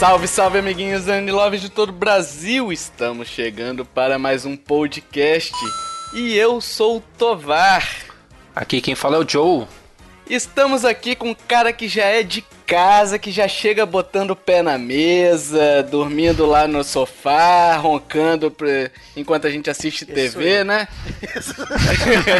Salve, salve, amiguinhos Andy Love de todo o Brasil! Estamos chegando para mais um podcast e eu sou o Tovar. Aqui quem fala é o Joe. Estamos aqui com um cara que já é de casa, que já chega botando o pé na mesa, dormindo lá no sofá, roncando pra... enquanto a gente assiste Isso TV, aí. né?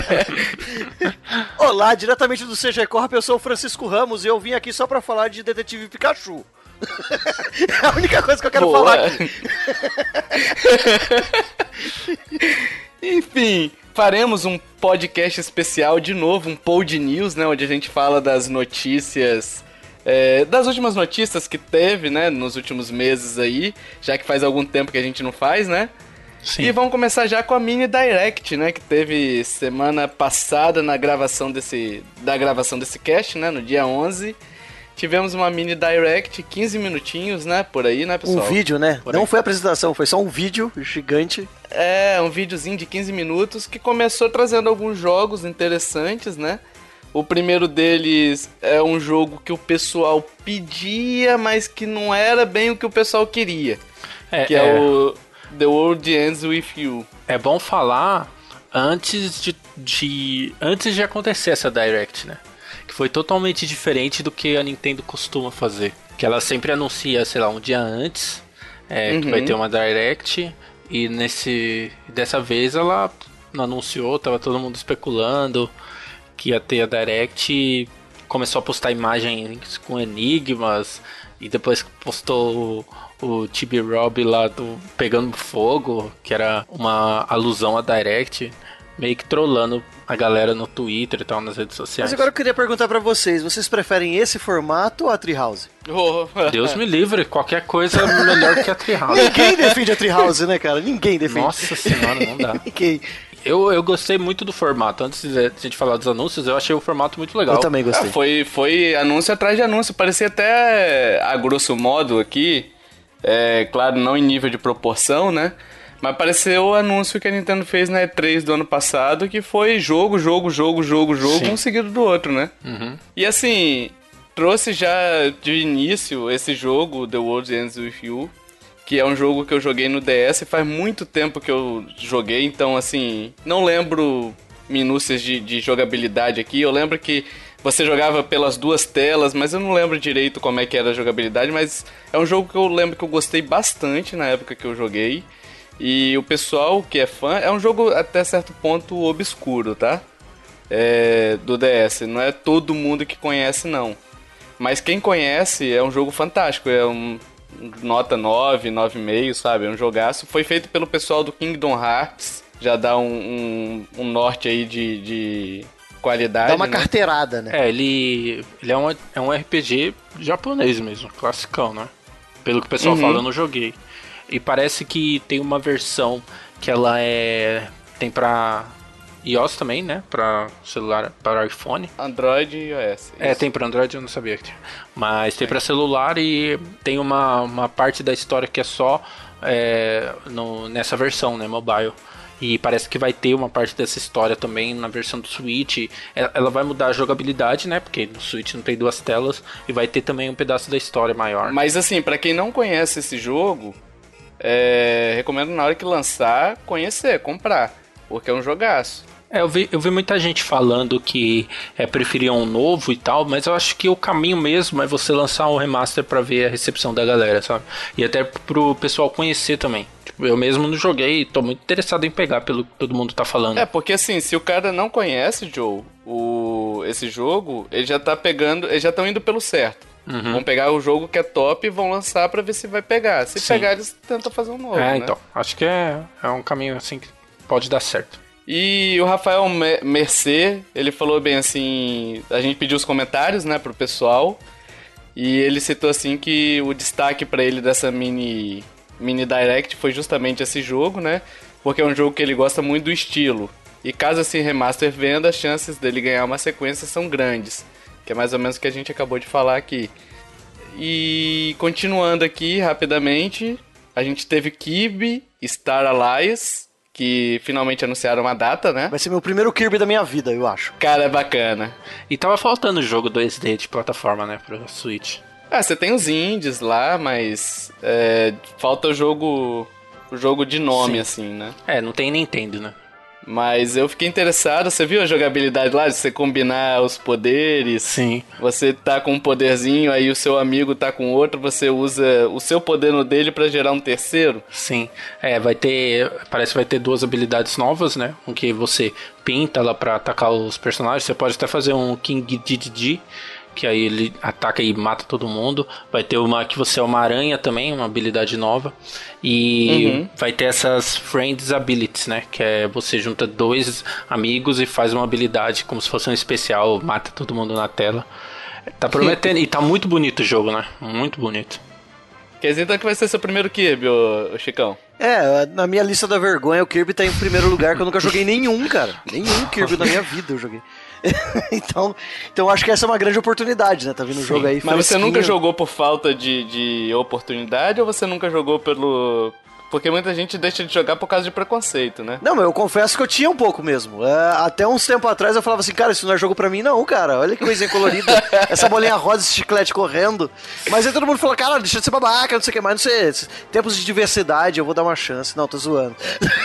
Olá, diretamente do CG Corp, eu sou o Francisco Ramos e eu vim aqui só pra falar de Detetive Pikachu. É a única coisa que eu quero Boa. falar aqui. Enfim, faremos um podcast especial de novo, um Pod News, né? Onde a gente fala das notícias. É, das últimas notícias que teve, né, nos últimos meses aí, já que faz algum tempo que a gente não faz, né? Sim. E vamos começar já com a mini direct, né, que teve semana passada na gravação desse da gravação desse cast, né, no dia 11. Tivemos uma mini direct, 15 minutinhos, né? Por aí, né, pessoal? Um vídeo, né? Por Não aí. foi apresentação, foi só um vídeo gigante. É, um videozinho de 15 minutos que começou trazendo alguns jogos interessantes, né? O primeiro deles é um jogo que o pessoal pedia, mas que não era bem o que o pessoal queria. É, que é, é o The World Ends With You. É bom falar antes de, de antes de acontecer essa direct, né? Foi totalmente diferente do que a Nintendo costuma fazer. Que ela sempre anuncia, sei lá, um dia antes é, uhum. que vai ter uma Direct e nesse dessa vez ela não anunciou, tava todo mundo especulando que ia ter a Direct e começou a postar imagens com enigmas e depois postou o, Tibi Rob lá do pegando fogo, que era uma alusão a Direct meio que trollando a galera no Twitter e tal, nas redes sociais. Mas agora eu queria perguntar para vocês, vocês preferem esse formato ou a Treehouse? Oh. Deus me livre, qualquer coisa é melhor que a Treehouse. Ninguém defende a Treehouse, né, cara? Ninguém defende. Nossa senhora, não dá. Ninguém. Eu, eu gostei muito do formato. Antes de a gente falar dos anúncios, eu achei o formato muito legal. Eu também gostei. É, foi, foi anúncio atrás de anúncio. Parecia até, a grosso modo aqui, é, claro, não em nível de proporção, né? Mas apareceu o anúncio que a Nintendo fez na E3 do ano passado, que foi jogo, jogo, jogo, jogo, jogo, Sim. um seguido do outro, né? Uhum. E assim, trouxe já de início esse jogo, The World Ends With You, que é um jogo que eu joguei no DS faz muito tempo que eu joguei, então assim, não lembro minúcias de, de jogabilidade aqui. Eu lembro que você jogava pelas duas telas, mas eu não lembro direito como é que era a jogabilidade, mas é um jogo que eu lembro que eu gostei bastante na época que eu joguei. E o pessoal que é fã, é um jogo até certo ponto obscuro, tá? É, do DS. Não é todo mundo que conhece, não. Mas quem conhece é um jogo fantástico. É um nota 9, 9,5, sabe? É um jogaço. Foi feito pelo pessoal do Kingdom Hearts. Já dá um, um, um norte aí de, de qualidade. Dá uma né? carteirada, né? É, ele, ele é, um, é um RPG japonês mesmo, classicão, né? Pelo que o pessoal uhum. fala, eu não joguei. E parece que tem uma versão que ela é. tem pra iOS também, né? Pra celular, para iPhone. Android e iOS. É, tem pra Android, eu não sabia que tinha. Mas tem é. pra celular e tem uma, uma parte da história que é só é, no, nessa versão, né? Mobile. E parece que vai ter uma parte dessa história também na versão do Switch. Ela vai mudar a jogabilidade, né? Porque no Switch não tem duas telas. E vai ter também um pedaço da história maior. Mas assim, para quem não conhece esse jogo, é, recomendo na hora que lançar, conhecer, comprar. Porque é um jogaço. É, eu vi, eu vi muita gente falando que é, preferia um novo e tal, mas eu acho que o caminho mesmo é você lançar um remaster para ver a recepção da galera, sabe? E até pro pessoal conhecer também. Tipo, eu mesmo não joguei e tô muito interessado em pegar pelo que todo mundo tá falando. É, porque assim, se o cara não conhece, Joe, o, esse jogo, ele já tá pegando, eles já estão indo pelo certo. Uhum. Vão pegar o jogo que é top e vão lançar para ver se vai pegar. Se Sim. pegar, eles tentam fazer um novo. É, né? então. Acho que é, é um caminho assim que pode dar certo. E o Rafael Mercer, ele falou bem assim. A gente pediu os comentários, né, pro pessoal. E ele citou assim que o destaque para ele dessa mini, mini direct foi justamente esse jogo, né? Porque é um jogo que ele gosta muito do estilo. E caso esse remaster venda, as chances dele ganhar uma sequência são grandes que é mais ou menos o que a gente acabou de falar aqui. E continuando aqui rapidamente, a gente teve Kirby Star Allies, que finalmente anunciaram uma data, né? Vai ser meu primeiro Kirby da minha vida, eu acho. Cara, é bacana. E tava faltando o jogo 2D de plataforma, né, pro Switch. Ah, você tem os indies lá, mas é, falta o jogo o jogo de nome, Sim. assim, né? É, não tem Nintendo, né? Mas eu fiquei interessado, você viu a jogabilidade lá, de você combinar os poderes? Sim. Você tá com um poderzinho, aí o seu amigo tá com outro, você usa o seu poder no dele pra gerar um terceiro? Sim. É, vai ter. Parece que vai ter duas habilidades novas, né? Um que você pinta lá pra atacar os personagens. Você pode até fazer um King DDD, que aí ele ataca e mata todo mundo. Vai ter uma que você é uma aranha também, uma habilidade nova. E Uhum. vai ter essas Friends Abilities, né? Que é você junta dois amigos e faz uma habilidade como se fosse um especial, mata todo mundo na tela. Tá prometendo. e tá muito bonito o jogo, né? Muito bonito. Quer dizer então que vai ser seu primeiro Kirby, ô, ô Chicão? É, na minha lista da vergonha, o Kirby tá em primeiro lugar, que eu nunca joguei nenhum, cara. Nenhum Kirby na minha vida eu joguei. então, então acho que essa é uma grande oportunidade, né? Tá vindo o jogo aí Mas você fresquinho. nunca jogou por falta de, de oportunidade ou você nunca jogou pelo. Porque muita gente deixa de jogar por causa de preconceito, né? Não, mas eu confesso que eu tinha um pouco mesmo. É, até uns tempo atrás eu falava assim, cara, isso não é jogo pra mim, não, cara. Olha que coisinha colorida. Essa bolinha rosa, esse chiclete correndo. Mas aí todo mundo falou, cara, deixa de ser babaca, não sei o que mais, não sei. Tempos de diversidade, eu vou dar uma chance. Não, tô zoando.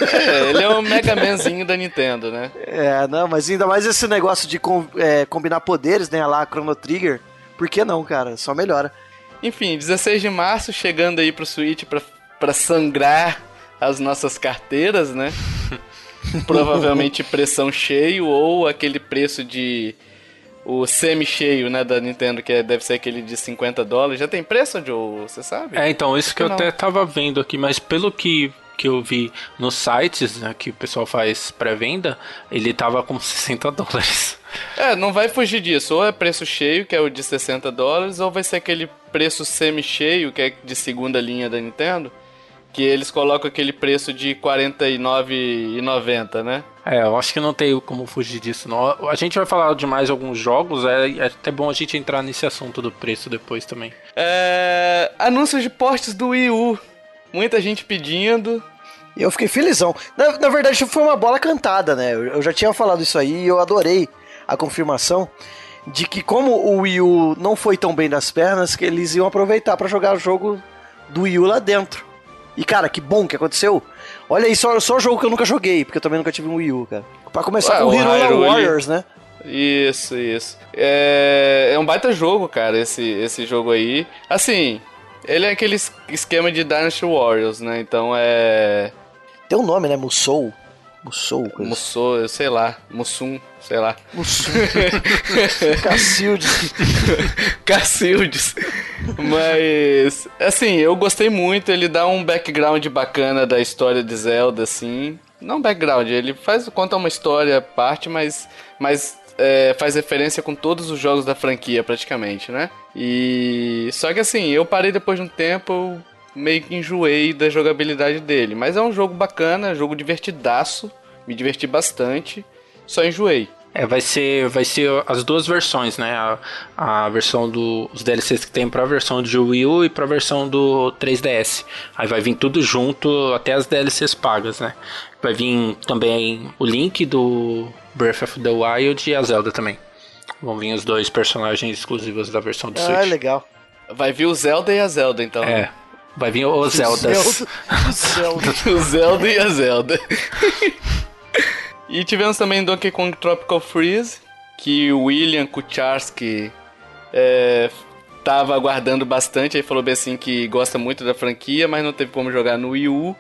É, ele é o Mega Manzinho da Nintendo, né? É, não, mas ainda mais esse negócio de com- é, combinar poderes, né? Lá, Chrono Trigger. Por que não, cara? Só melhora. Enfim, 16 de março, chegando aí pro Switch pra, pra sangrar as nossas carteiras, né? Provavelmente pressão cheio ou aquele preço de. O semi-cheio, né, da Nintendo, que é- deve ser aquele de 50 dólares. Já tem preço, Joe? Você sabe? É, então, isso que eu Não. até tava vendo aqui, mas pelo que, que eu vi nos sites, né, que o pessoal faz pré-venda, ele tava com 60 dólares. É, não vai fugir disso. Ou é preço cheio, que é o de 60 dólares, ou vai ser aquele preço semi-cheio, que é de segunda linha da Nintendo, que eles colocam aquele preço de R$ 49,90, né? É, eu acho que não tem como fugir disso, não. A gente vai falar de mais alguns jogos, é, é até bom a gente entrar nesse assunto do preço depois também. É, anúncios de portes do Wii U. Muita gente pedindo. E eu fiquei felizão. Na, na verdade, foi uma bola cantada, né? Eu, eu já tinha falado isso aí e eu adorei a confirmação de que como o Wii U não foi tão bem das pernas, que eles iam aproveitar pra jogar o jogo do Wii U lá dentro. E cara, que bom que aconteceu. Olha aí, só, só jogo que eu nunca joguei, porque eu também nunca tive um Wii U, cara. Pra começar com o o Hyrule Warriors, né? Isso, isso. É, é um baita jogo, cara, esse, esse jogo aí. Assim, ele é aquele es- esquema de Dynasty Warriors, né? Então é. Tem um nome, né? Musou. Musou, coisa. Musou, eu sei lá. Mussum, sei lá. Musou. Cacilde. Cacildes. Mas, assim, eu gostei muito. Ele dá um background bacana da história de Zelda, assim. Não background, ele faz conta uma história à parte, mas, mas é, faz referência com todos os jogos da franquia, praticamente, né? E. Só que assim, eu parei depois de um tempo, meio que enjoei da jogabilidade dele. Mas é um jogo bacana, jogo divertidaço. Me diverti bastante. Só enjoei. É, vai ser, vai ser as duas versões, né? A, a versão dos DLCs que tem pra versão de Wii U e pra versão do 3DS. Aí vai vir tudo junto, até as DLCs pagas, né? Vai vir também o Link do Breath of the Wild e a Zelda também. Vão vir os dois personagens exclusivos da versão do Ah, Switch. legal. Vai vir o Zelda e a Zelda, então. É, vai vir os Zeldas. Zelda. Zelda. o Zelda e a Zelda. e tivemos também Donkey Kong Tropical Freeze, que o William Kucharski é, tava aguardando bastante, aí falou bem assim que gosta muito da franquia, mas não teve como jogar no Wii U.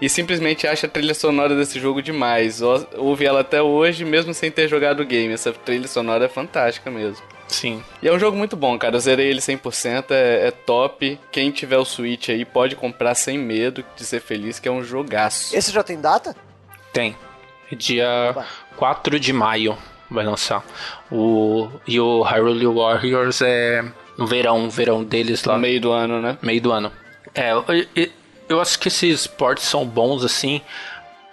E simplesmente acha a trilha sonora desse jogo demais. Ouve ela até hoje, mesmo sem ter jogado o game. Essa trilha sonora é fantástica mesmo. Sim. E é um jogo muito bom, cara. Eu zerei ele 100%, é, é top. Quem tiver o Switch aí pode comprar sem medo de ser feliz, que é um jogaço. Esse já tem data? Tem. Dia Opa. 4 de maio vai lançar. O, e o Hyrule Warriors é no verão, verão deles lá, No meio do ano, né? meio do ano. É, eu, eu- eu acho que esses ports são bons assim,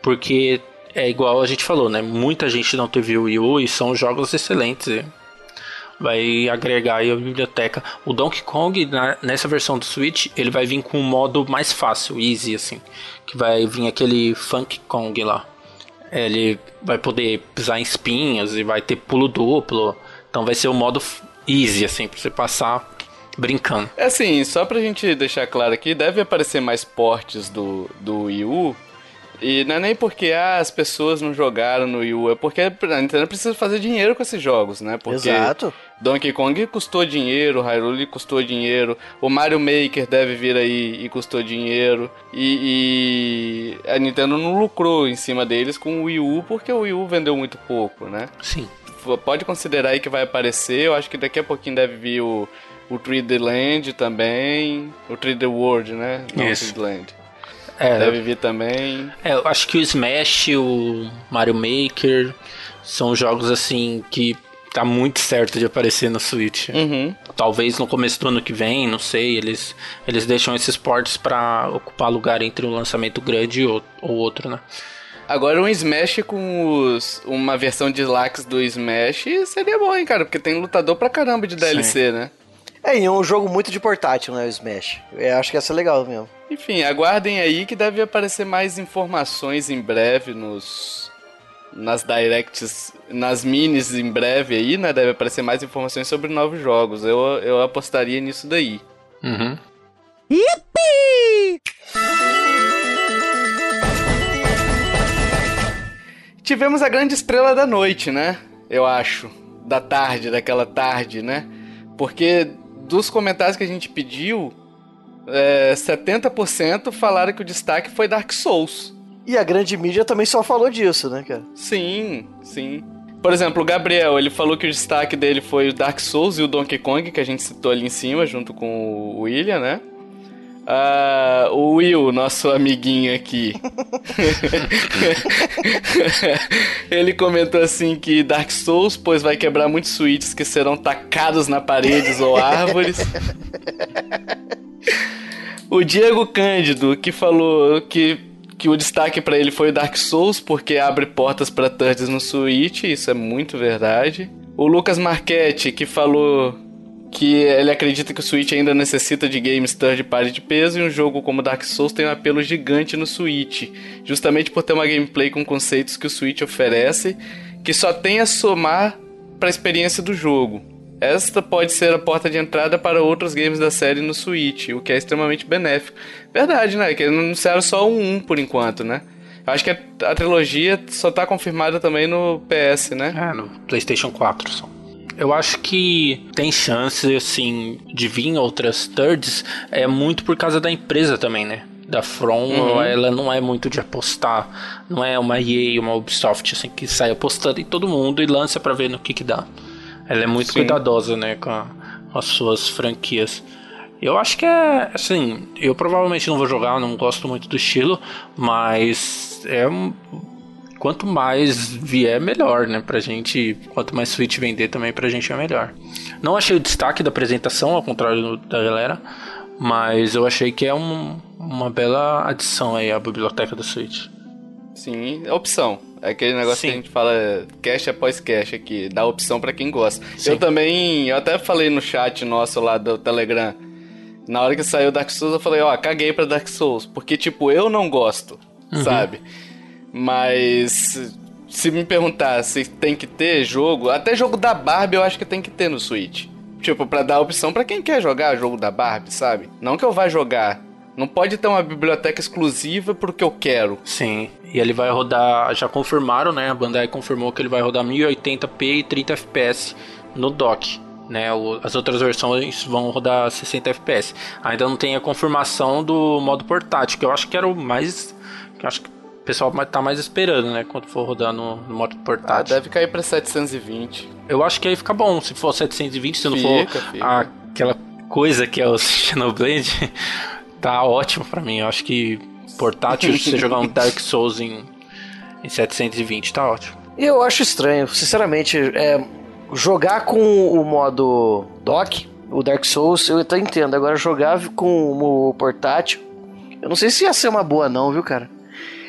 porque é igual a gente falou, né? Muita gente não teve o Wii U e são jogos excelentes. Vai agregar aí a biblioteca. O Donkey Kong, na- nessa versão do Switch, ele vai vir com um modo mais fácil, easy, assim. Que vai vir aquele Funk Kong lá. Ele vai poder pisar em espinhos e vai ter pulo duplo. Então vai ser o modo f- easy, assim, pra você passar brincando. É assim, só pra gente deixar claro aqui, deve aparecer mais portes do, do Wii U. E não é nem porque ah, as pessoas não jogaram no Wii U, é porque a Nintendo precisa fazer dinheiro com esses jogos, né? Porque Exato. Donkey Kong custou dinheiro, Hyrule custou dinheiro, o Mario Maker deve vir aí e custou dinheiro. E, e a Nintendo não lucrou em cima deles com o Wii U porque o Wii U vendeu muito pouco, né? Sim. Pode considerar aí que vai aparecer, eu acho que daqui a pouquinho deve vir o, o 3D Land também, o 3D World, né? Não, Isso. 3D Land. É, Deve vir também. É, eu acho que o Smash, o Mario Maker são jogos assim que tá muito certo de aparecer no Switch. Uhum. Talvez no começo do ano que vem, não sei, eles, eles deixam esses ports pra ocupar lugar entre um lançamento grande ou, ou outro, né? Agora um Smash com os, uma versão de Lax do Smash seria bom, hein, cara? Porque tem lutador pra caramba de DLC, né? É, e é um jogo muito de portátil, né, o Smash. Eu acho que essa é legal mesmo. Enfim, aguardem aí que deve aparecer mais informações em breve nos nas directs, nas minis em breve aí, né? Deve aparecer mais informações sobre novos jogos. Eu, eu apostaria nisso daí. Uhum. Tivemos a grande estrela da noite, né? Eu acho. Da tarde, daquela tarde, né? Porque dos comentários que a gente pediu, é, 70% falaram que o destaque foi Dark Souls. E a grande mídia também só falou disso, né, cara? Sim, sim. Por exemplo, o Gabriel, ele falou que o destaque dele foi o Dark Souls e o Donkey Kong, que a gente citou ali em cima, junto com o William, né? Ah, o Will, nosso amiguinho aqui. ele comentou assim que Dark Souls, pois vai quebrar muitos switches que serão tacados na paredes ou árvores. O Diego Cândido, que falou que, que o destaque pra ele foi o Dark Souls, porque abre portas pra thirds no Switch, isso é muito verdade. O Lucas Marchetti, que falou que ele acredita que o Switch ainda necessita de games third party de peso e um jogo como Dark Souls tem um apelo gigante no Switch, justamente por ter uma gameplay com conceitos que o Switch oferece, que só tem a somar para a experiência do jogo. Esta pode ser a porta de entrada para outros games da série no Switch, o que é extremamente benéfico. Verdade, né? Que eles anunciaram só um 1 por enquanto, né? Acho que a, a trilogia só tá confirmada também no PS, né? É, no PlayStation 4 só. Eu acho que tem chance, assim, de vir outras thirds, é muito por causa da empresa também, né? Da From, Uhum. ela não é muito de apostar, não é uma EA, uma Ubisoft, assim, que sai apostando em todo mundo e lança pra ver no que que dá. Ela é muito Sim. cuidadosa, né, com, a- com as suas franquias. Eu acho que é, assim, eu provavelmente não vou jogar, não gosto muito do estilo, mas é um, quanto mais vier, melhor, né? Pra gente, quanto mais Switch vender também pra gente é melhor. Não achei o destaque da apresentação, ao contrário da galera, mas eu achei que é um- uma bela adição aí à biblioteca do Switch. Sim, é opção. É aquele negócio Sim. que a gente fala cash após cash aqui, dá opção pra quem gosta. Sim. Eu também, eu até falei no chat nosso lá do Telegram. Na hora que saiu Dark Souls, eu falei, ó, caguei pra Dark Souls, porque tipo, eu não gosto, Uhum. sabe? Mas se me perguntar se tem que ter jogo, até jogo da Barbie eu acho que tem que ter no Switch. Tipo, pra dar opção pra quem quer jogar jogo da Barbie, sabe? Não que eu vá jogar. Não pode ter uma biblioteca exclusiva pro que eu quero. Sim, e ele vai rodar, já confirmaram, né? A Bandai confirmou que ele vai rodar 1080p e 30 FPS no dock. Né, O- as outras versões vão rodar 60 FPS. Ainda não tem a confirmação do modo portátil, que eu acho que era o mais. Que acho que o pessoal tá mais esperando, né? Quando for rodar no, no modo Ah, portátil. deve cair pra 720. Eu acho que aí fica bom. Se for 720, se não Fica, for fica. aquela coisa que é o Xenoblade, tá ótimo pra mim. Eu acho que portátil, se você jogar um Dark Souls em, em 720, tá ótimo. E eu acho estranho, sinceramente, é, jogar com o modo dock, o Dark Souls, eu até entendo. Agora jogar com o portátil, eu não sei se ia ser uma boa não, viu, cara?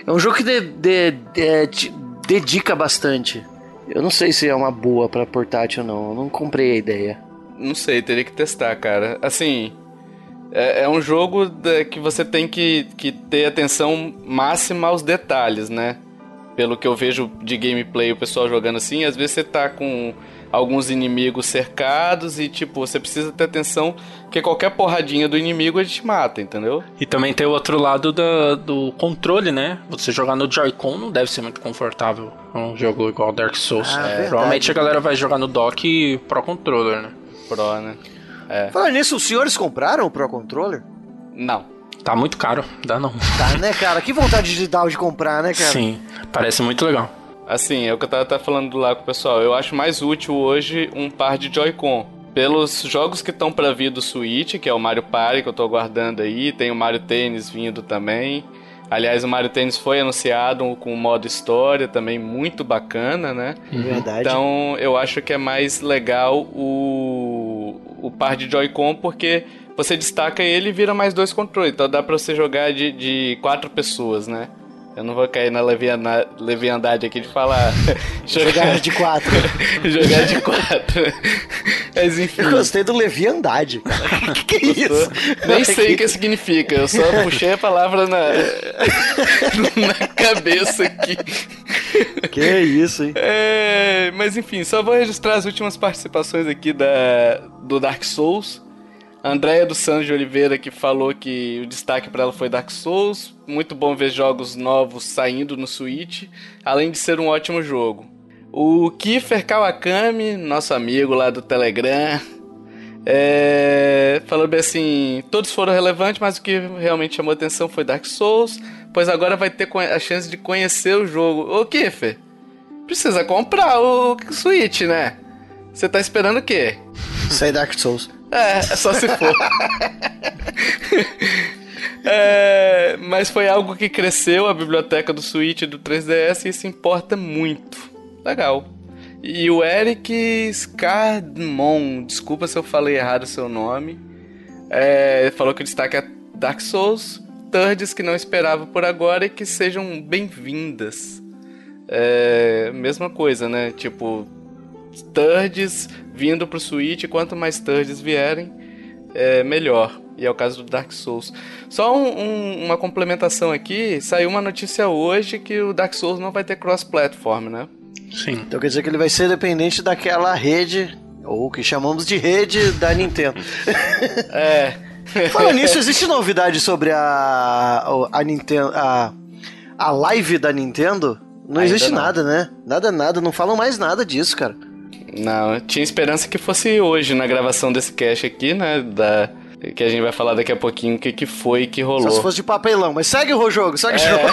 É um jogo que de- de- de- te dedica bastante. Eu não sei se é uma boa pra portátil não, eu não comprei a ideia. Não sei, teria que testar, cara. Assim, é, é um jogo que você tem que, que ter atenção máxima aos detalhes, né? pelo que eu vejo de gameplay o pessoal jogando assim, às vezes você tá com alguns inimigos cercados e, tipo, você precisa ter atenção que qualquer porradinha do inimigo a gente mata, entendeu? E também tem o outro lado do, do controle, né? Você jogar no Joy-Con não deve ser muito confortável um jogo igual Dark Souls. Ah, é, provavelmente a galera vai jogar no dock Pro Controller, né? Pro, né? É. Falando nisso, os senhores compraram o Pro Controller? Não. Tá muito caro, dá não. Tá, né, cara? Que vontade de dar de comprar, né, cara? Sim, parece muito legal. Assim, é o que eu tava, tava falando lá com o pessoal. Eu acho mais útil hoje um par de Joy-Con. Pelos jogos que estão pra vir do Switch, que é o Mario Party, que eu tô aguardando aí, tem o Mario Tennis vindo também. Aliás, o Mario Tennis foi anunciado com o modo história, também muito bacana, né? Verdade. Então, eu acho que é mais legal o, o par de Joy-Con, porque você destaca ele e vira mais dois controles. Então dá pra você jogar de, de quatro pessoas, né? Eu não vou cair na leviandade aqui de falar. jogar de quatro. jogar de quatro. Mas enfim. Eu gostei do leviandade, cara. que, que é isso? Nem sei o que significa. Eu só puxei a palavra na, na cabeça aqui. Que isso, hein? É, mas enfim, só vou registrar as últimas participações aqui da, do Dark Souls. Andréia do Santos de Oliveira que falou que o destaque para ela foi Dark Souls. Muito bom ver jogos novos saindo no Switch, além de ser um ótimo jogo. O Kiefer Kawakami, nosso amigo lá do Telegram, é... falou bem assim: todos foram relevantes, mas o que realmente chamou atenção foi Dark Souls, pois agora vai ter a chance de conhecer o jogo. Ô Kiefer, precisa comprar o Switch, né? Você tá esperando o quê? Sai Dark Souls. É, é só se for. é, mas foi algo que cresceu a biblioteca do Switch do 3DS e isso importa muito. Legal. E o Eric Scardmon, desculpa se eu falei errado o seu nome, é, falou que o destaque é Dark Souls, Turds que não esperava por agora e que sejam bem-vindas. É, mesma coisa, né? Tipo, Turds vindo pro Switch, quanto mais Turds vierem, é melhor. E é o caso do Dark Souls. Só um, um, uma complementação aqui, saiu uma notícia hoje que o Dark Souls não vai ter cross-platform, né? Sim. Então quer dizer que ele vai ser dependente daquela rede, ou que chamamos de rede da Nintendo. é. Falando nisso, existe novidade sobre a, a Nintendo, a, a live da Nintendo? Não Ainda existe não. nada, né? Nada, nada, não falam mais nada disso, cara. Não, eu tinha esperança que fosse hoje na gravação desse cast aqui, né? Da, que a gente vai falar daqui a pouquinho o que, que foi que rolou. Só se fosse de papelão, mas segue o jogo, segue é. o jogo.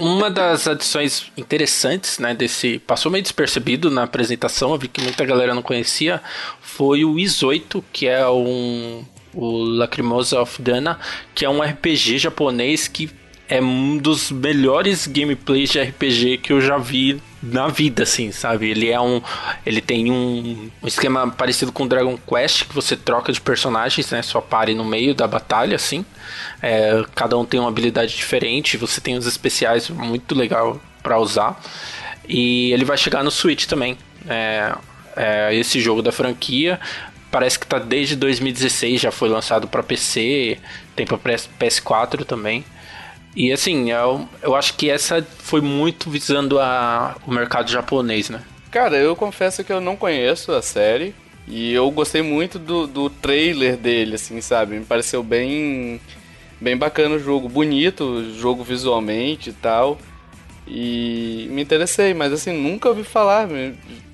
Uma das adições interessantes, né, desse. Passou meio despercebido na apresentação, eu vi que muita galera não conhecia, foi o Is8, que é um. O Lacrimosa of Dana, que é um RPG japonês que é um dos melhores gameplays de RPG que eu já vi na vida, assim, sabe? Ele é um. Ele tem um, um esquema parecido com Dragon Quest, que você troca de personagens, né? Só pare no meio da batalha, assim. É, cada um tem uma habilidade diferente, você tem os especiais muito legal para usar. E ele vai chegar no Switch também. É, é, esse jogo da franquia parece que tá desde 2016, já foi lançado para PC, tem para PS4 também. E assim, eu, eu acho que essa foi muito visando a, o mercado japonês, né? Cara, eu confesso que eu não conheço a série. E eu gostei muito do, do trailer dele, assim, sabe? Me pareceu bem, bem bacana o jogo. Bonito o jogo visualmente e tal. E me interessei, mas assim, nunca ouvi falar.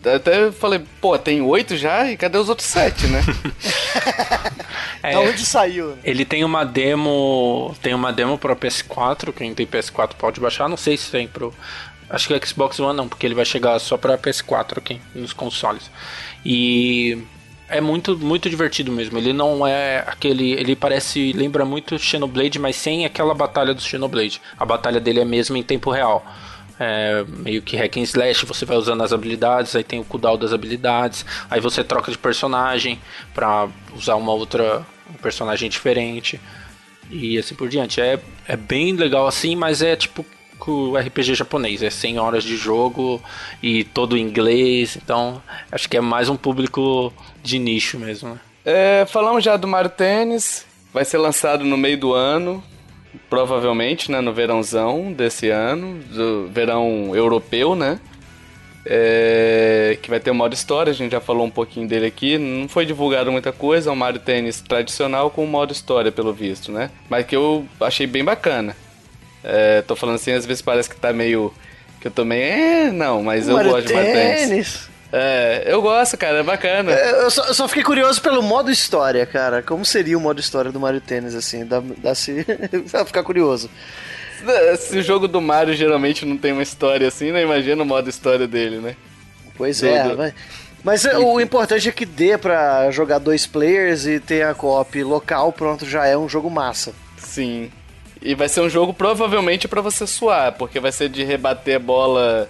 Até falei, pô, tem oito já? E cadê os outros sete, né? é, da onde saiu? Ele tem uma demo. Tem uma demo pro PS4. Quem tem PS4 pode baixar. Não sei se tem pro. Acho que o Xbox One não, porque ele vai chegar só pra PS4 aqui nos consoles. E é muito, muito divertido mesmo. Ele não é aquele. Ele parece. Lembra muito Xenoblade, mas sem aquela batalha do Xenoblade. A batalha dele é mesmo em tempo real. É, meio que hack and slash, você vai usando as habilidades, aí tem o cooldown das habilidades, aí você troca de personagem para usar uma outra um personagem diferente e assim por diante. É, é bem legal assim, mas é tipo o RPG japonês, é 100 horas de jogo e todo em inglês, então acho que é mais um público de nicho mesmo. Né? É, falamos já do Mario Tennis, vai ser lançado no meio do ano. provavelmente, né, no verãozão desse ano, do verão europeu, né? É, que vai ter o modo história, a gente já falou um pouquinho dele aqui. Não foi divulgado muita coisa, é um Mario Tennis tradicional com o modo história, pelo visto, né? Mas que eu achei bem bacana. É, tô falando assim, às vezes parece que tá meio. Que eu também. É, não, mas eu Mario gosto de Mario Tennis. Tênis. É, eu gosto, cara, é bacana. É, Eu só, eu só fiquei curioso pelo modo história, cara. Como seria o modo história do Mario Tênis, assim? Dá, dá se... Dá ficar curioso. Se o jogo do Mario geralmente não tem uma história assim, né? Imagina o modo história dele, né? Pois Do- é, vai. Mas é, o importante é que dê pra jogar dois players e ter a co-op local, pronto, já é um jogo massa. Sim. E vai ser um jogo provavelmente pra você suar, porque vai ser de rebater a bola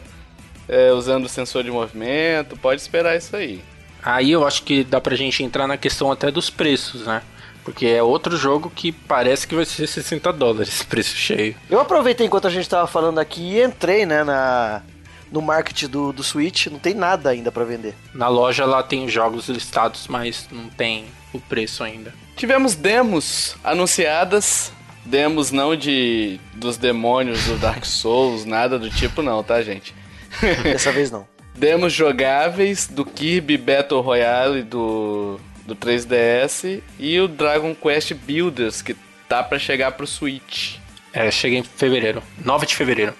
é, usando o sensor de movimento. Pode esperar isso aí. Aí eu acho que dá pra gente entrar na questão até dos preços, né? Porque é outro jogo que parece que vai ser 60 dólares, preço cheio. Eu aproveitei enquanto a gente tava falando aqui e entrei, né, na, no market do, do Switch. Não tem nada ainda pra vender. Na loja lá tem os jogos listados, mas não tem o preço ainda. Tivemos demos anunciadas. Demos não de dos demônios do Dark Souls, nada do tipo não, tá, gente? Dessa vez não. Demos jogáveis do Kirby Battle Royale do, do 3DS e o Dragon Quest Builders, que tá pra chegar pro Switch. É, chega em fevereiro, 9 de fevereiro.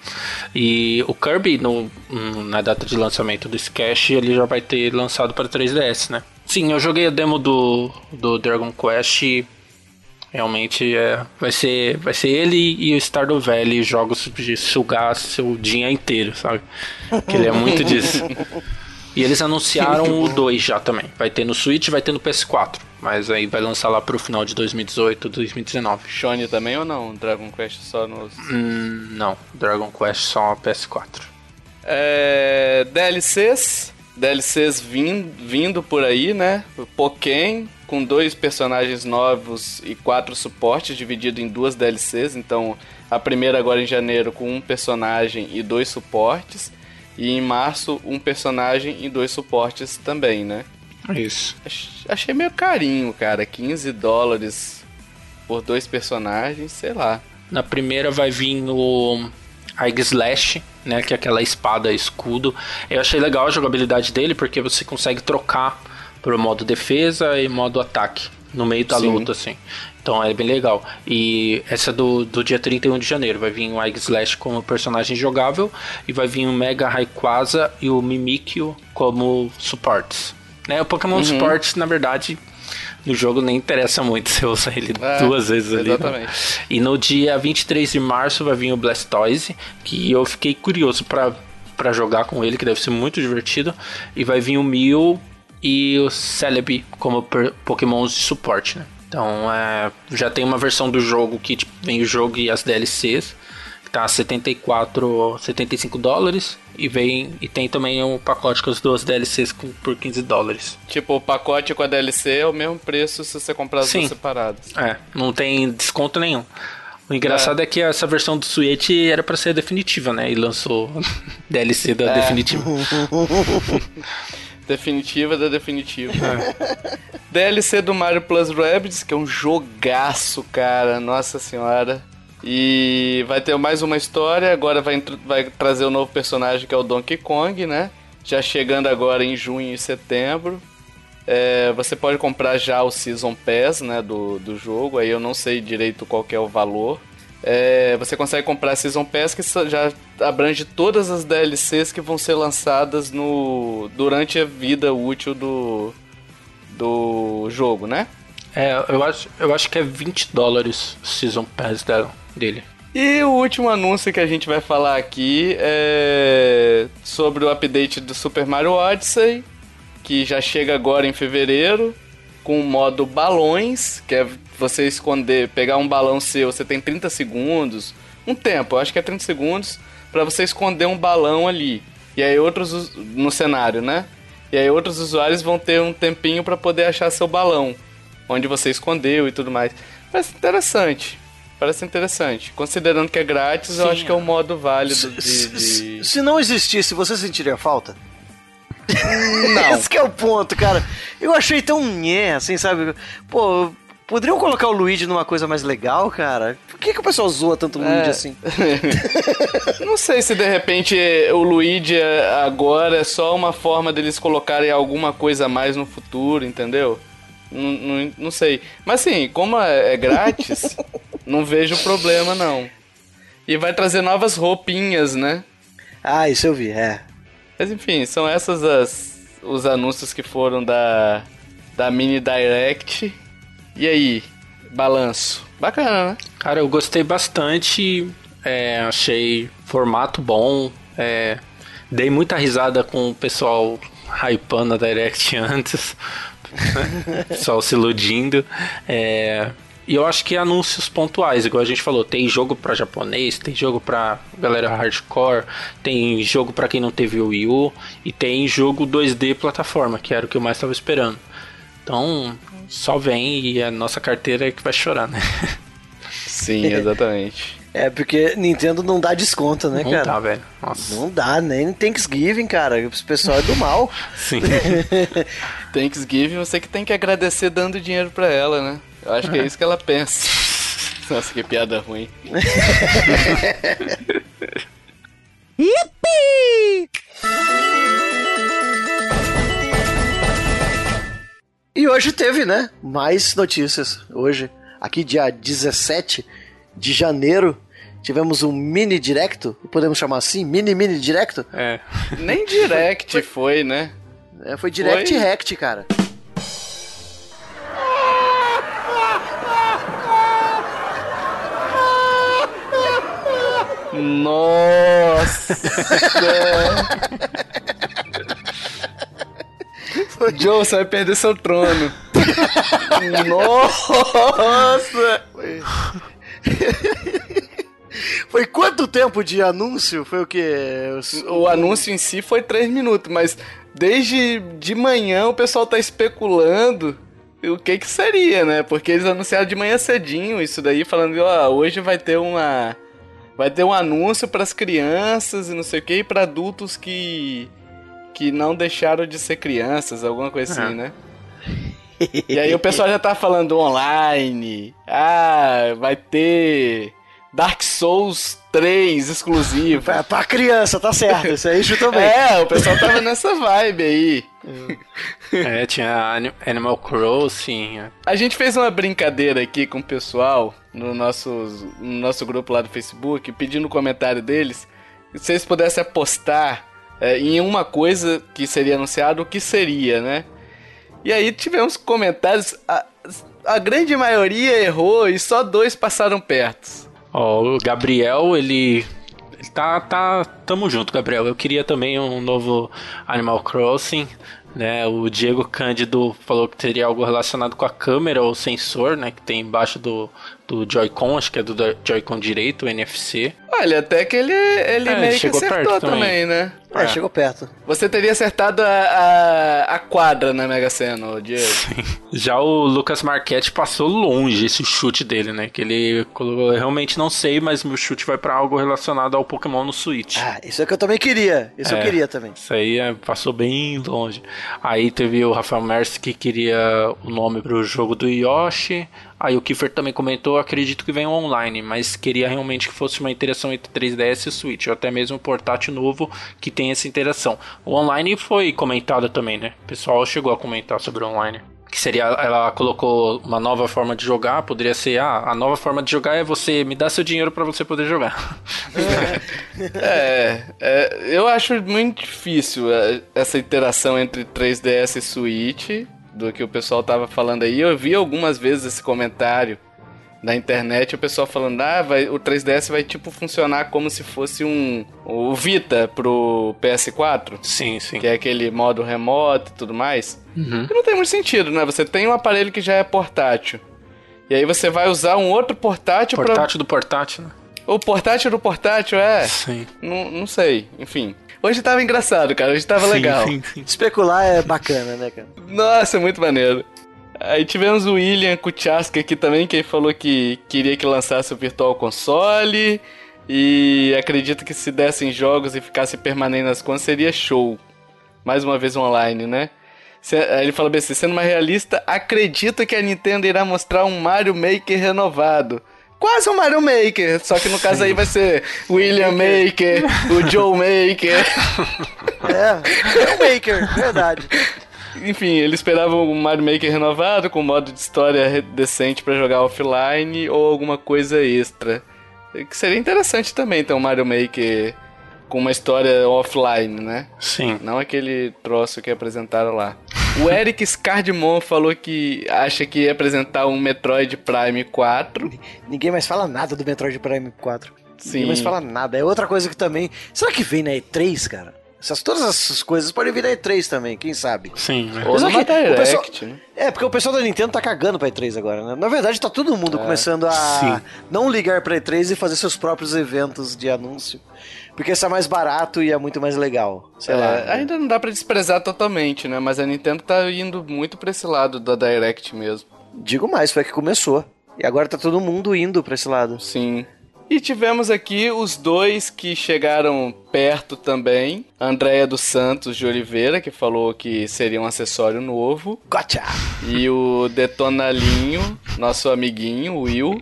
E o Kirby, no, na data de lançamento do Scash, ele já vai ter lançado para 3DS, né? Sim, eu joguei a demo do, do Dragon Quest realmente é, vai, ser, vai ser ele e o Stardew Valley jogos de sugar seu dia inteiro, sabe? Que ele é muito disso. E eles anunciaram o 2 já também. Vai ter no Switch vai ter no PS4. Mas aí vai lançar lá pro final de 2018, 2019. Shone também ou não? Dragon Quest só nos. Hum, não, Dragon Quest só PS4. É, DLCs. DLCs vin, vindo por aí, né? Pokémon, com dois personagens novos e quatro suportes, dividido em duas DLCs. Então, a primeira agora em janeiro com um personagem e dois suportes. E em março, um personagem e dois suportes também, né? Isso. Ach- Achei meio carinho, cara. 15 dólares por dois personagens, sei lá. Na primeira vai vir o Aig Slash, né? Que é aquela espada escudo. Eu achei legal a jogabilidade dele porque você consegue trocar pro modo defesa e modo ataque no meio da Sim. luta, assim. Então é bem legal. E essa do, do dia 31 de janeiro vai vir o Aig Slash como personagem jogável e vai vir o Mega Rayquaza e o Mimikyu como suportes. Né? O Pokémon Uhum. Suportes, na verdade, no jogo nem interessa muito você usar ele É, duas vezes ali. né? exatamente. E no dia 23 de março vai vir o Blastoise, que eu fiquei curioso pra pra jogar com ele, que deve ser muito divertido. E vai vir o Mew e o Celebi como pokémons de suporte, né? Então é, já tem uma versão do jogo que tipo, vem o jogo e as DLCs, que tá a 74, 75 dólares. E vem e tem também um pacote com as duas DLCs com- por 15 dólares. Tipo, o pacote com a DLC é o mesmo preço se você comprar as Sim. duas separadas. É, não tem desconto nenhum. O engraçado é, que essa versão do Switch era pra ser definitiva, né? E lançou DLC da definitiva. Definitiva da definitiva. DLC do Mario Plus Rabbids, que é um jogaço, cara. Nossa senhora. E vai ter mais uma história. Agora vai, vai trazer o novo personagem que é o Donkey Kong, né? Já chegando agora em junho e setembro. É, você pode comprar já o Season Pass né, do, do jogo. Aí eu não sei direito qual que é o valor. É, você consegue comprar a Season Pass que já abrange todas as DLCs que vão ser lançadas no durante a vida útil do, do jogo, né? É, eu acho, eu acho que é 20 dólares Season Pass dele. E o último anúncio que a gente vai falar aqui é sobre o update do Super Mario Odyssey, que já chega agora em fevereiro, com o modo balões, que é você esconder, pegar um balão seu, você tem 30 segundos, um tempo, eu acho que é 30 segundos, para você esconder um balão ali. E aí outros no cenário, né? E aí outros usuários vão ter um tempinho para poder achar seu balão, onde você escondeu e tudo mais. Parece interessante. Parece interessante. Considerando que é grátis, eu Sim. acho que é um modo válido Se, de. se- de- se não existisse, você sentiria falta? Não. Esse que é o ponto, cara. Eu achei tão nhé, assim, sabe? Pô, Poderiam colocar o Luigi numa coisa mais legal, cara? Por que, que o pessoal zoa tanto o Luigi É. assim? Não sei se de repente o Luigi é- agora é só uma forma deles colocarem alguma coisa a mais no futuro, entendeu? Não, não, não sei. Mas assim, como é é grátis, não vejo problema não. E vai trazer novas roupinhas, né? Ah, isso eu vi, é. Mas enfim, são essas as, os anúncios que foram da, da Mini Direct. E aí, balanço? Bacana, né? Cara, eu gostei bastante. é, achei formato bom. é, dei muita risada com o pessoal hypando a Direct antes. né? pessoal se iludindo. é, e eu acho que anúncios pontuais, igual a gente falou, tem jogo pra japonês, tem jogo pra galera hardcore, tem jogo pra quem não teve o Wii U e tem jogo 2D plataforma, que era o que eu mais tava esperando. Então, só vem e a nossa carteira é que vai chorar, né? Sim, exatamente. É, porque Nintendo não dá desconto, né, Não cara? tá, velho. Nossa. Não dá, nem Thanksgiving, cara. O pessoal é do mal. Sim. Thanksgiving, você que tem que agradecer dando dinheiro pra ela, né? Eu acho que é isso que ela pensa. Nossa, que piada ruim. E hoje teve, né? Mais notícias. Hoje, aqui dia 17 de janeiro, tivemos um mini directo. Podemos chamar assim? Mini mini directo? É. Nem direct foi, né? É, foi direct Foi? rect, cara. Nossa! Joe, você vai perder seu trono. Nossa! Foi quanto tempo de anúncio? Foi o quê? Os- O anúncio em si foi 3 minutos, mas desde de manhã o pessoal tá especulando o que que seria, né? Porque eles anunciaram de manhã cedinho isso daí, falando, ó, hoje vai ter uma vai ter um anúncio pras crianças e não sei o que, e pra adultos que que não deixaram de ser crianças, alguma coisa assim, É. né? E aí o pessoal já tá falando online. Ah, vai ter Dark Souls 3 exclusivo. Pra, pra criança, tá certo. Isso aí chutou bem. É, o pessoal tava nessa vibe aí. É, tinha Ani- Animal Crossing. é. A gente fez uma brincadeira aqui com o pessoal no nosso, no nosso grupo lá do Facebook, pedindo o comentário deles. Se vocês pudessem apostar é, em uma coisa que seria anunciado, o que seria, né? E aí tivemos comentários. A, a grande maioria errou e só dois passaram perto. Ó, o Gabriel, ele. Ele tá, tá. Tamo junto, Gabriel. Eu queria também um novo Animal Crossing. Né, o Diego Cândido falou que teria algo relacionado com a câmera ou sensor, né? Que tem embaixo do, do Joy-Con, acho que é do Joy-Con direito, o NFC. Olha, até que ele, ele É, meio que chegou acertou perto também, também. né? É, chegou perto. Você teria acertado a, a, a quadra na Mega Sena, Diego. Já o Lucas Marquette passou longe esse chute dele, né? Que ele colocou, eu realmente não sei, mas meu chute vai pra algo relacionado ao Pokémon no Switch. Ah, isso é que eu também queria. Isso eu É. queria também. Isso aí é, passou bem longe. Aí teve o Rafael Mercy que queria o nome pro jogo do Yoshi. Aí o Kiefer também comentou, acredito que vem online, mas queria realmente que fosse uma interação entre 3DS e Switch, ou até mesmo um portátil novo que tem essa interação. O online foi comentado também, né? O pessoal chegou a comentar sobre o online. Que seria, ela colocou uma nova forma de jogar, poderia ser, ah, a nova forma de jogar é você me dar seu dinheiro pra você poder jogar. É, é, eu acho muito difícil é, essa interação entre 3DS e Switch, do que o pessoal tava falando aí. Eu vi algumas vezes esse comentário na internet, o pessoal falando, ah, vai, o 3DS vai tipo funcionar como se fosse um o Vita pro PS4, sim, sim. que é aquele modo remoto e tudo mais. Uhum. E não tem muito sentido, né? Você tem um aparelho que já é portátil. E aí você vai usar um outro portátil, pra... Portátil do portátil, né? O portátil do portátil, é. Sim. Não, não sei, enfim. Hoje tava engraçado, cara. Hoje tava Sim, legal. sim, sim. Especular é bacana, né, cara? Nossa, muito maneiro. Aí tivemos o William Kuchaska aqui também, que ele falou que queria que lançasse o Virtual Console. E acredita que se dessem jogos e ficasse permanente nas contas seria show. Mais uma vez online, né? Ele fala bem assim, sendo mais realista, acredito que a Nintendo irá mostrar um Mario Maker renovado. Quase um Mario Maker, só que no caso aí vai ser William Maker, o Joe Maker. É, é o Maker, verdade. Enfim, ele esperava um Mario Maker renovado, com modo de história decente pra jogar offline ou alguma coisa extra. Que seria interessante também ter um Mario Maker com uma história offline, né? Sim. Não aquele troço que apresentaram lá. O Eric Scardimon falou que acha que ia apresentar um Metroid Prime 4. Ninguém mais fala nada do Metroid Prime 4. Sim. Ninguém mais fala nada. É outra coisa que também. Será que vem na E3, cara? Essas, todas essas coisas podem vir na E3 também, quem sabe? Sim, né? Ou numa aqui, o pessoal- Direct, né? É, porque o pessoal da Nintendo tá cagando pra E3 agora, né? Na verdade, tá todo mundo começando a Sim. não ligar pra E3 e fazer seus próprios eventos de anúncio. Porque isso é mais barato e é muito mais legal. Sei É, lá. ainda não dá pra desprezar totalmente, né? Mas a Nintendo tá indo muito pra esse lado da Direct mesmo. Digo mais, foi que começou. E agora tá todo mundo indo pra esse lado. Sim. E tivemos aqui os dois que chegaram perto também. Andréia dos Santos de Oliveira, que falou que seria um acessório novo. Gotcha! E o Detonalinho, nosso amiguinho, Will,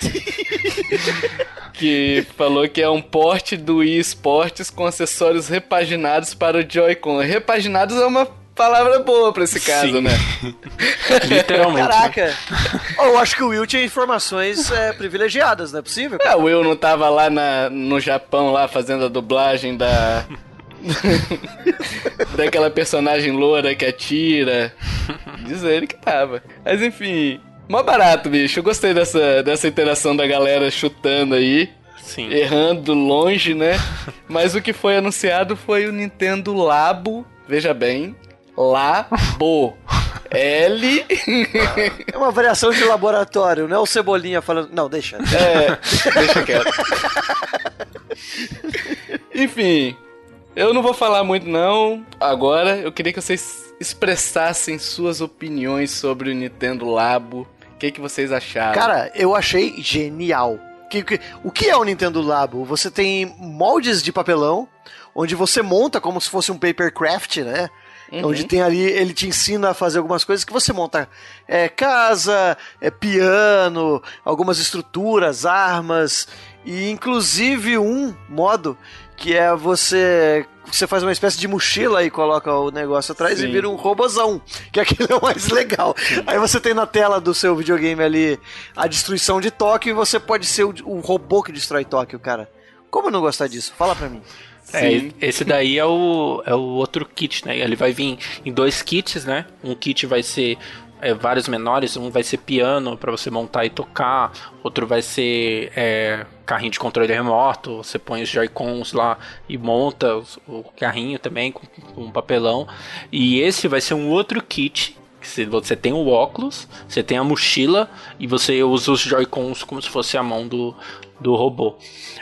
que falou que é um porte do Wii Sports com acessórios repaginados para o Joy-Con. Repaginados é uma palavra boa pra esse caso, Sim. né? Literalmente. né? Caraca! Oh, eu acho que o Will tinha informações é, privilegiadas, não é possível? É, o Will não tava lá na, no Japão, lá fazendo a dublagem da. Daquela personagem loura que atira. Diz ele que tava. Mas enfim. Mó barato, bicho. Eu gostei dessa, dessa interação da galera chutando aí. Sim. Errando longe, né? Mas o que foi anunciado foi o Nintendo Labo. Veja bem. Labo. L. É uma variação de laboratório, não é o Cebolinha falando. Não, deixa. É, deixa quieto. Enfim, eu não vou falar muito não. Agora, eu queria que vocês expressassem suas opiniões sobre o Nintendo Labo. O que, que vocês acharam? Cara, eu achei genial. O que é o Nintendo Labo? Você tem moldes de papelão, onde você monta como se fosse um papercraft, né? Onde tem ali, ele te ensina a fazer algumas coisas que você monta é, casa, é, piano, algumas estruturas, armas, e inclusive um modo que é você. Você faz uma espécie de mochila e coloca o negócio atrás e Sim. vira um robozão, que aquilo é o mais legal. Aí você tem na tela do seu videogame ali a destruição de Tóquio e você pode ser o, o robô que destrói Tóquio, cara. Como não gostar disso? Fala pra mim. É, esse daí é o, é o outro kit, né? Ele vai vir em dois kits, né? Um kit vai ser é, vários menores, um vai ser piano para você montar e tocar, outro vai ser é, carrinho de controle remoto, você põe os Joy-Cons lá e monta os- o carrinho também com, com um papelão. E esse vai ser um outro kit que se- Você tem o óculos, você tem a mochila e você usa os Joy-Cons como se fosse a mão do, do robô.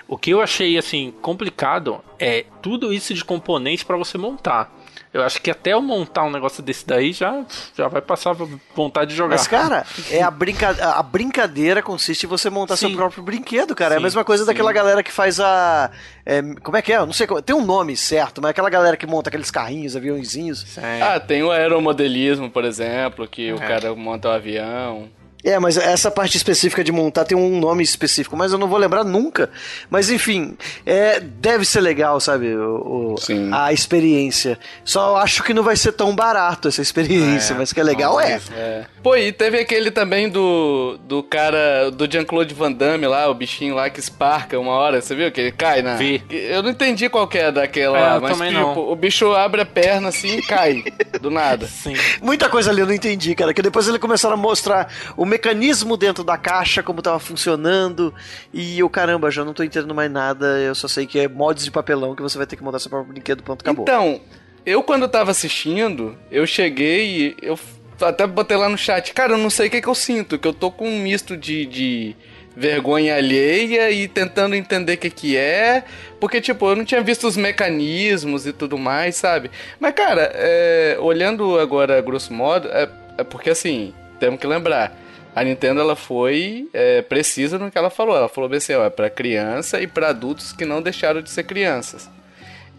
O que eu achei assim complicado é tudo isso de componente para você montar. Eu acho que até eu montar um negócio desse daí já, já vai passar vontade de jogar. Mas, cara, é a, brinca... a brincadeira consiste em você montar seu Sim. próprio brinquedo, cara. é a Sim, mesma coisa sim. daquela galera que faz a. é, como é que é? Eu não sei. como- Tem um nome certo, mas é aquela galera que monta aqueles carrinhos, aviãozinhos. Ah, tem o aeromodelismo, por exemplo, que o É. cara monta o avião. É, mas essa parte específica de montar tem um nome específico, mas eu não vou lembrar nunca. Mas enfim, é, deve ser legal, sabe? O, o- Sim. a experiência. Só acho que não vai ser tão barato essa experiência, É, mas que é legal é. É. Pô, e teve aquele também do, do cara, do Jean-Claude Van Damme lá, o bichinho lá que esparca uma hora, você viu? Que ele cai na... Vi. Eu não entendi qual que é daquela É, lá, eu mas também tipo, não. o bicho abre a perna assim e cai, do nada. sim. Muita coisa ali eu não entendi, cara. Que depois eles começaram a mostrar o mecanismo dentro da caixa, como tava funcionando. E eu, caramba, já não tô entendendo mais nada. Eu só sei que é mods de papelão que você vai ter que montar seu próprio brinquedo, ponto, acabou. Então, eu quando tava assistindo, eu cheguei e eu até botei lá no chat, cara, eu não sei o que, que eu sinto, que eu tô com um misto de, de vergonha alheia e tentando entender o que que é, porque, tipo, eu não tinha visto os mecanismos e tudo mais, sabe? Mas, cara, é, olhando agora, grosso modo, é, é porque, assim, temos que lembrar, a Nintendo, ela foi é, precisa no que ela falou, ela falou bem assim, ó, é pra criança e pra adultos que não deixaram de ser crianças.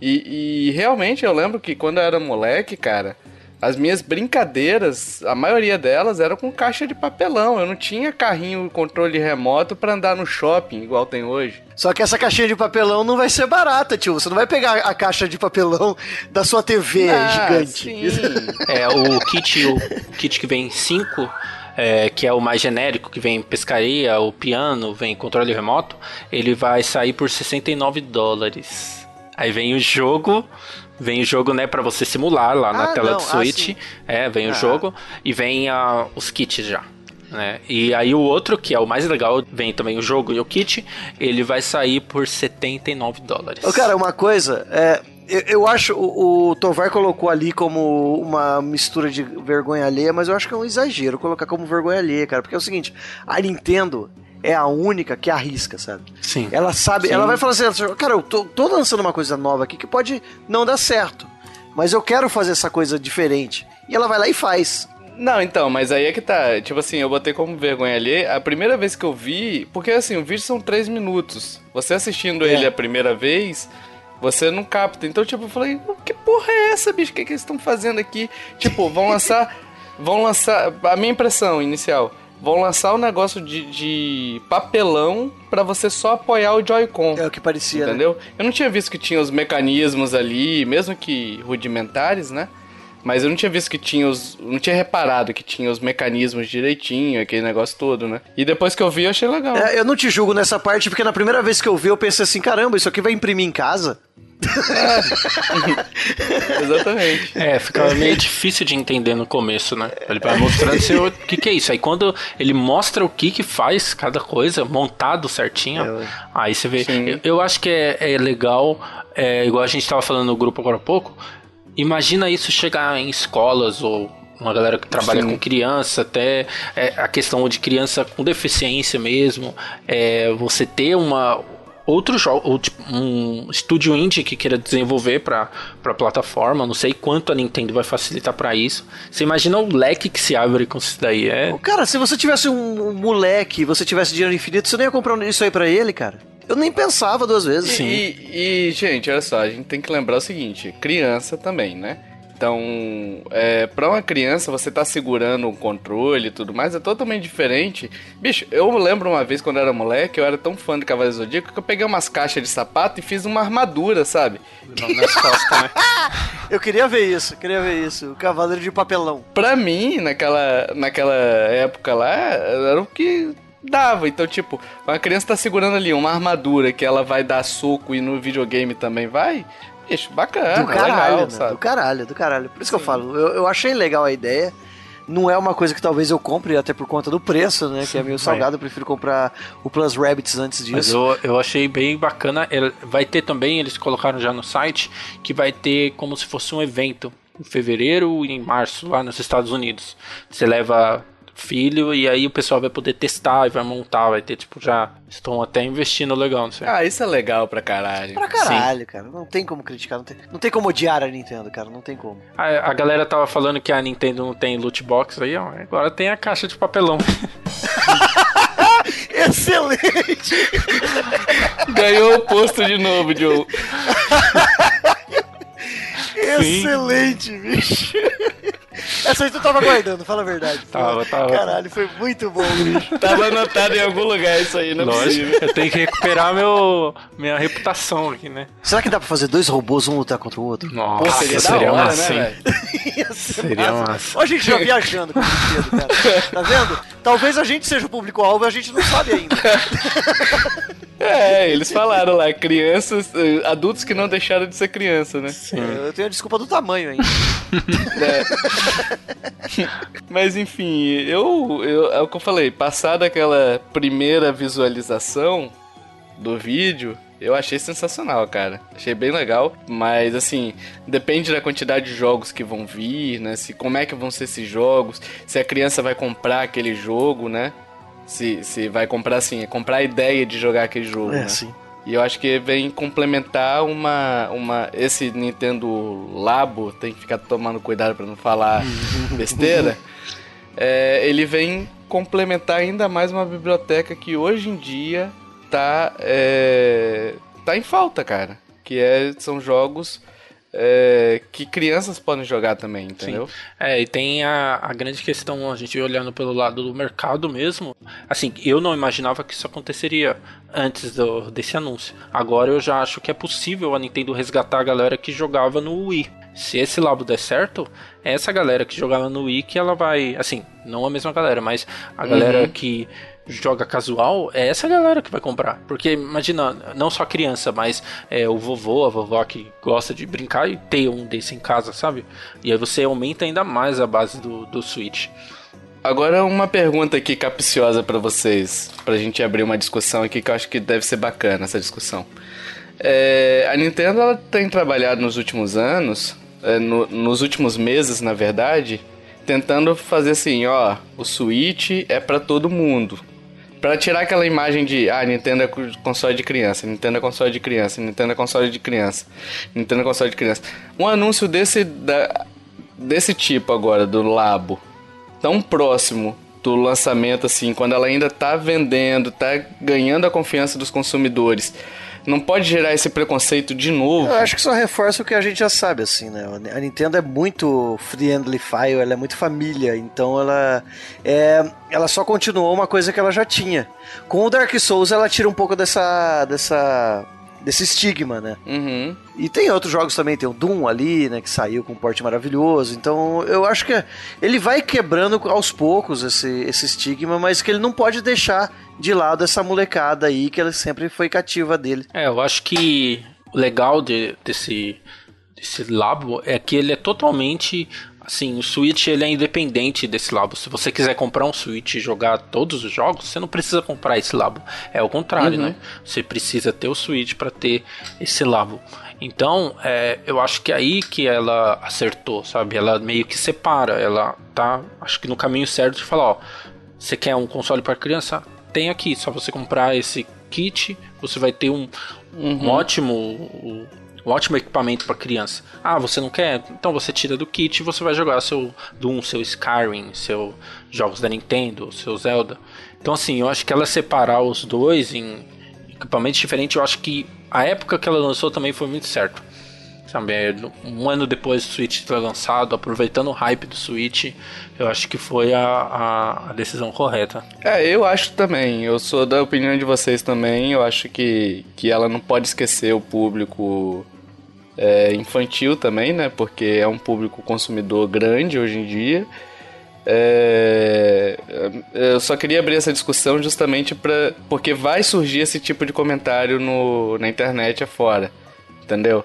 E, e realmente eu lembro que quando eu era moleque, cara, As minhas brincadeiras, a maioria delas eram com caixa de papelão. Eu não tinha carrinho controle remoto para andar no shopping, igual tem hoje. Só que essa caixinha de papelão não vai ser barata, tio. Você não vai pegar a caixa de papelão da sua TV ah, gigante. Sim. é, o kit, o kit que vem 5 é, que é o mais genérico, que vem pescaria, o piano, vem controle remoto, ele vai sair por 69 dólares. Aí vem o jogo, vem o jogo, né, para você simular lá na ah, tela não, do Switch. Ah, é, vem ah. o jogo e vem uh, os kits já. Né? E aí o outro, que é o mais legal, vem também o jogo e o kit, ele vai sair por 79 dólares. Ô, cara, uma coisa, é, eu, eu acho, o, o, Tovar colocou ali como uma mistura de vergonha alheia, mas eu acho que é um exagero colocar como vergonha alheia, cara, porque é o seguinte, a Nintendo é a única que arrisca, sabe? Sim. Ela sabe, Sim. ela vai falar assim, cara, eu tô, tô lançando uma coisa nova aqui que pode não dar certo, mas eu quero fazer essa coisa diferente. E ela vai lá e faz. Não, então, mas aí é que tá. Tipo assim, eu botei como vergonha ali. A primeira vez que eu vi. Porque assim, o vídeo são três minutos. Você assistindo é. ele a primeira vez, você não capta. Então, tipo, eu falei, que porra é essa, bicho? O que, que eles estão fazendo aqui? Tipo, vão lançar. vão lançar. A minha impressão inicial. Vão lançar um negócio de, de papelão para você só apoiar o Joy-Con. É o que parecia. Né? Entendeu? Né? Eu não tinha visto que tinha os mecanismos ali, mesmo que rudimentares, né? Mas eu não tinha visto que tinha os. Não tinha reparado que tinha os mecanismos direitinho, aquele negócio todo, né? E depois que eu vi, eu achei legal. É, eu não te julgo nessa parte, porque na primeira vez que eu vi, eu pensei assim: caramba, isso aqui vai imprimir em casa? É. Exatamente. É, ficava meio difícil de entender no começo, né? Ele vai mostrando o que, que é isso. Aí quando ele mostra o que que faz cada coisa, montado certinho, é, aí você vê. Eu, eu, acho que é, é legal, é, igual a gente estava falando no grupo agora há pouco, Imagina isso chegar em escolas ou uma galera que trabalha Sim. com criança, até é, a questão de criança com deficiência mesmo, é, você ter uma outro jogo, tipo, um estúdio indie que queira desenvolver para para plataforma, não sei quanto a Nintendo vai facilitar para isso. Você imagina o leque que se abre com isso daí, é? Cara, se você tivesse um, um moleque, você tivesse dinheiro infinito, você não ia comprar isso aí para ele, cara? Eu nem pensava duas vezes. Sim. E, e, gente, olha só, a gente tem que lembrar o seguinte: criança também, né? Então, é, para uma criança, você tá segurando o controle e tudo mais, é totalmente diferente. Bicho, eu lembro uma vez quando eu era moleque, eu era tão fã de Cavaleiro Zodíaco que eu peguei umas caixas de sapato e fiz uma armadura, sabe? nas costas, né? eu queria ver isso, queria ver isso. O Cavaleiro de Papelão. Pra mim, naquela, naquela época lá, era o que dava. Então, tipo, uma criança tá segurando ali uma armadura que ela vai dar soco e no videogame também vai. Bicho, bacana, do caralho, legal, né? sabe? Do caralho, do caralho. Por isso Sim. que eu falo, eu, eu achei legal a ideia. Não é uma coisa que talvez eu compre, até por conta do preço, né? Sim, que é meio salgado, eu prefiro comprar o Plus Rabbits antes disso. Mas eu, eu achei bem bacana. Vai ter também, eles colocaram já no site, que vai ter como se fosse um evento em fevereiro e em março, lá nos Estados Unidos. Você leva filho, e aí o pessoal vai poder testar e vai montar, vai ter, tipo, já estão até investindo legal, não sei. Ah, isso é legal pra caralho. Pra caralho, Sim. cara. Não tem como criticar, não tem, não tem como odiar a Nintendo, cara, não tem como. A, a galera tava falando que a Nintendo não tem loot box aí, ó, agora tem a caixa de papelão. Excelente! Ganhou o posto de novo, Joe. Excelente, bicho. Essa aí tu tava guardando, fala a verdade. Tava, tava. Caralho, foi muito bom, bicho. tava anotado em algum lugar isso aí, não é Lógico, eu tenho que recuperar meu, minha reputação aqui, né? Será que dá pra fazer dois robôs, um lutar contra o outro? Nossa, Pô, seria, seria hora, massa, né, Seria massa. massa. Olha a gente já viajando com o brinquedo, cara. Tá vendo? Talvez a gente seja o público-alvo e a gente não sabe ainda. É, eles falaram lá, crianças, eh, adultos que não deixaram de ser criança, né? Sim. Eu tenho a desculpa do tamanho ainda. É. Mas enfim, eu, eu, é o que eu falei, passada aquela primeira visualização do vídeo, eu achei sensacional, cara. Achei bem legal, mas assim, depende da quantidade de jogos que vão vir, né? Se como é que vão ser esses jogos, se a criança vai comprar aquele jogo, né? Se, se vai comprar assim, é comprar a ideia de jogar aquele jogo, é, né? Sim. E eu acho que vem complementar uma, uma. Esse Nintendo Labo, tem que ficar tomando cuidado para não falar besteira. É, ele vem complementar ainda mais uma biblioteca que hoje em dia tá, é, tá em falta, cara. Que é, são jogos é, que crianças podem jogar também, entendeu? Sim. É, e tem a, a grande questão, a gente olhando pelo lado do mercado mesmo. Assim, eu não imaginava que isso aconteceria antes do, desse anúncio. Agora eu já acho que é possível a Nintendo resgatar a galera que jogava no Wii. Se esse labo der certo, é essa galera que jogava no Wii que ela vai. Assim, não a mesma galera, mas a galera uhum. que joga casual, é essa galera que vai comprar. Porque imagina, não só criança, mas é, o vovô, a vovó que gosta de brincar e ter um desse em casa, sabe? E aí você aumenta ainda mais a base do, do Switch. Agora uma pergunta aqui capciosa para vocês, pra gente abrir uma discussão aqui que eu acho que deve ser bacana essa discussão. É, a Nintendo ela tem trabalhado nos últimos anos, é, no, nos últimos meses, na verdade, tentando fazer assim, ó, o Switch é para todo mundo. Para tirar aquela imagem de, ah, Nintendo é console de criança, Nintendo é console de criança, Nintendo é console de criança, Nintendo é console de criança. Um anúncio desse, da, desse tipo agora, do Labo, tão próximo do lançamento, assim, quando ela ainda tá vendendo, tá ganhando a confiança dos consumidores não pode gerar esse preconceito de novo. Eu acho que só reforça o que a gente já sabe, assim, né? A Nintendo é muito friendly file, ela é muito família, então ela é, ela só continuou uma coisa que ela já tinha. Com o Dark Souls ela tira um pouco dessa dessa desse estigma, né? Uhum. E tem outros jogos também, tem o Doom ali, né, que saiu com um porte maravilhoso. Então, eu acho que ele vai quebrando aos poucos esse, esse estigma, mas que ele não pode deixar de lado essa molecada aí, que ela sempre foi cativa dele. É, eu acho que o legal de, desse, desse labo é que ele é totalmente Assim, o Switch ele é independente desse labo. Se você quiser comprar um Switch e jogar todos os jogos, você não precisa comprar esse labo. É o contrário, uhum. né? Você precisa ter o Switch para ter esse labo. Então, é, eu acho que é aí que ela acertou, sabe? Ela meio que separa. Ela tá, acho que no caminho certo de falar, ó, você quer um console para criança? Tem aqui, só você comprar esse kit, você vai ter um, um uhum. um ótimo equipamento para criança. Ah, você não quer? Então você tira do kit e você vai jogar seu Doom, seu Skyrim, seus jogos da Nintendo, seu Zelda. Então assim, eu acho que ela separar os dois em equipamentos diferentes, eu acho que a época que ela lançou também foi muito certo. É, um ano depois do Switch ter lançado, aproveitando o hype do Switch, eu acho que foi a, a, a, decisão correta. É, eu acho também. Eu sou da opinião de vocês também. Eu acho que, que ela não pode esquecer o público é, infantil também, né? Porque é um público consumidor grande hoje em dia. É, eu só queria abrir essa discussão justamente para porque vai surgir esse tipo de comentário no, na internet afora, entendeu?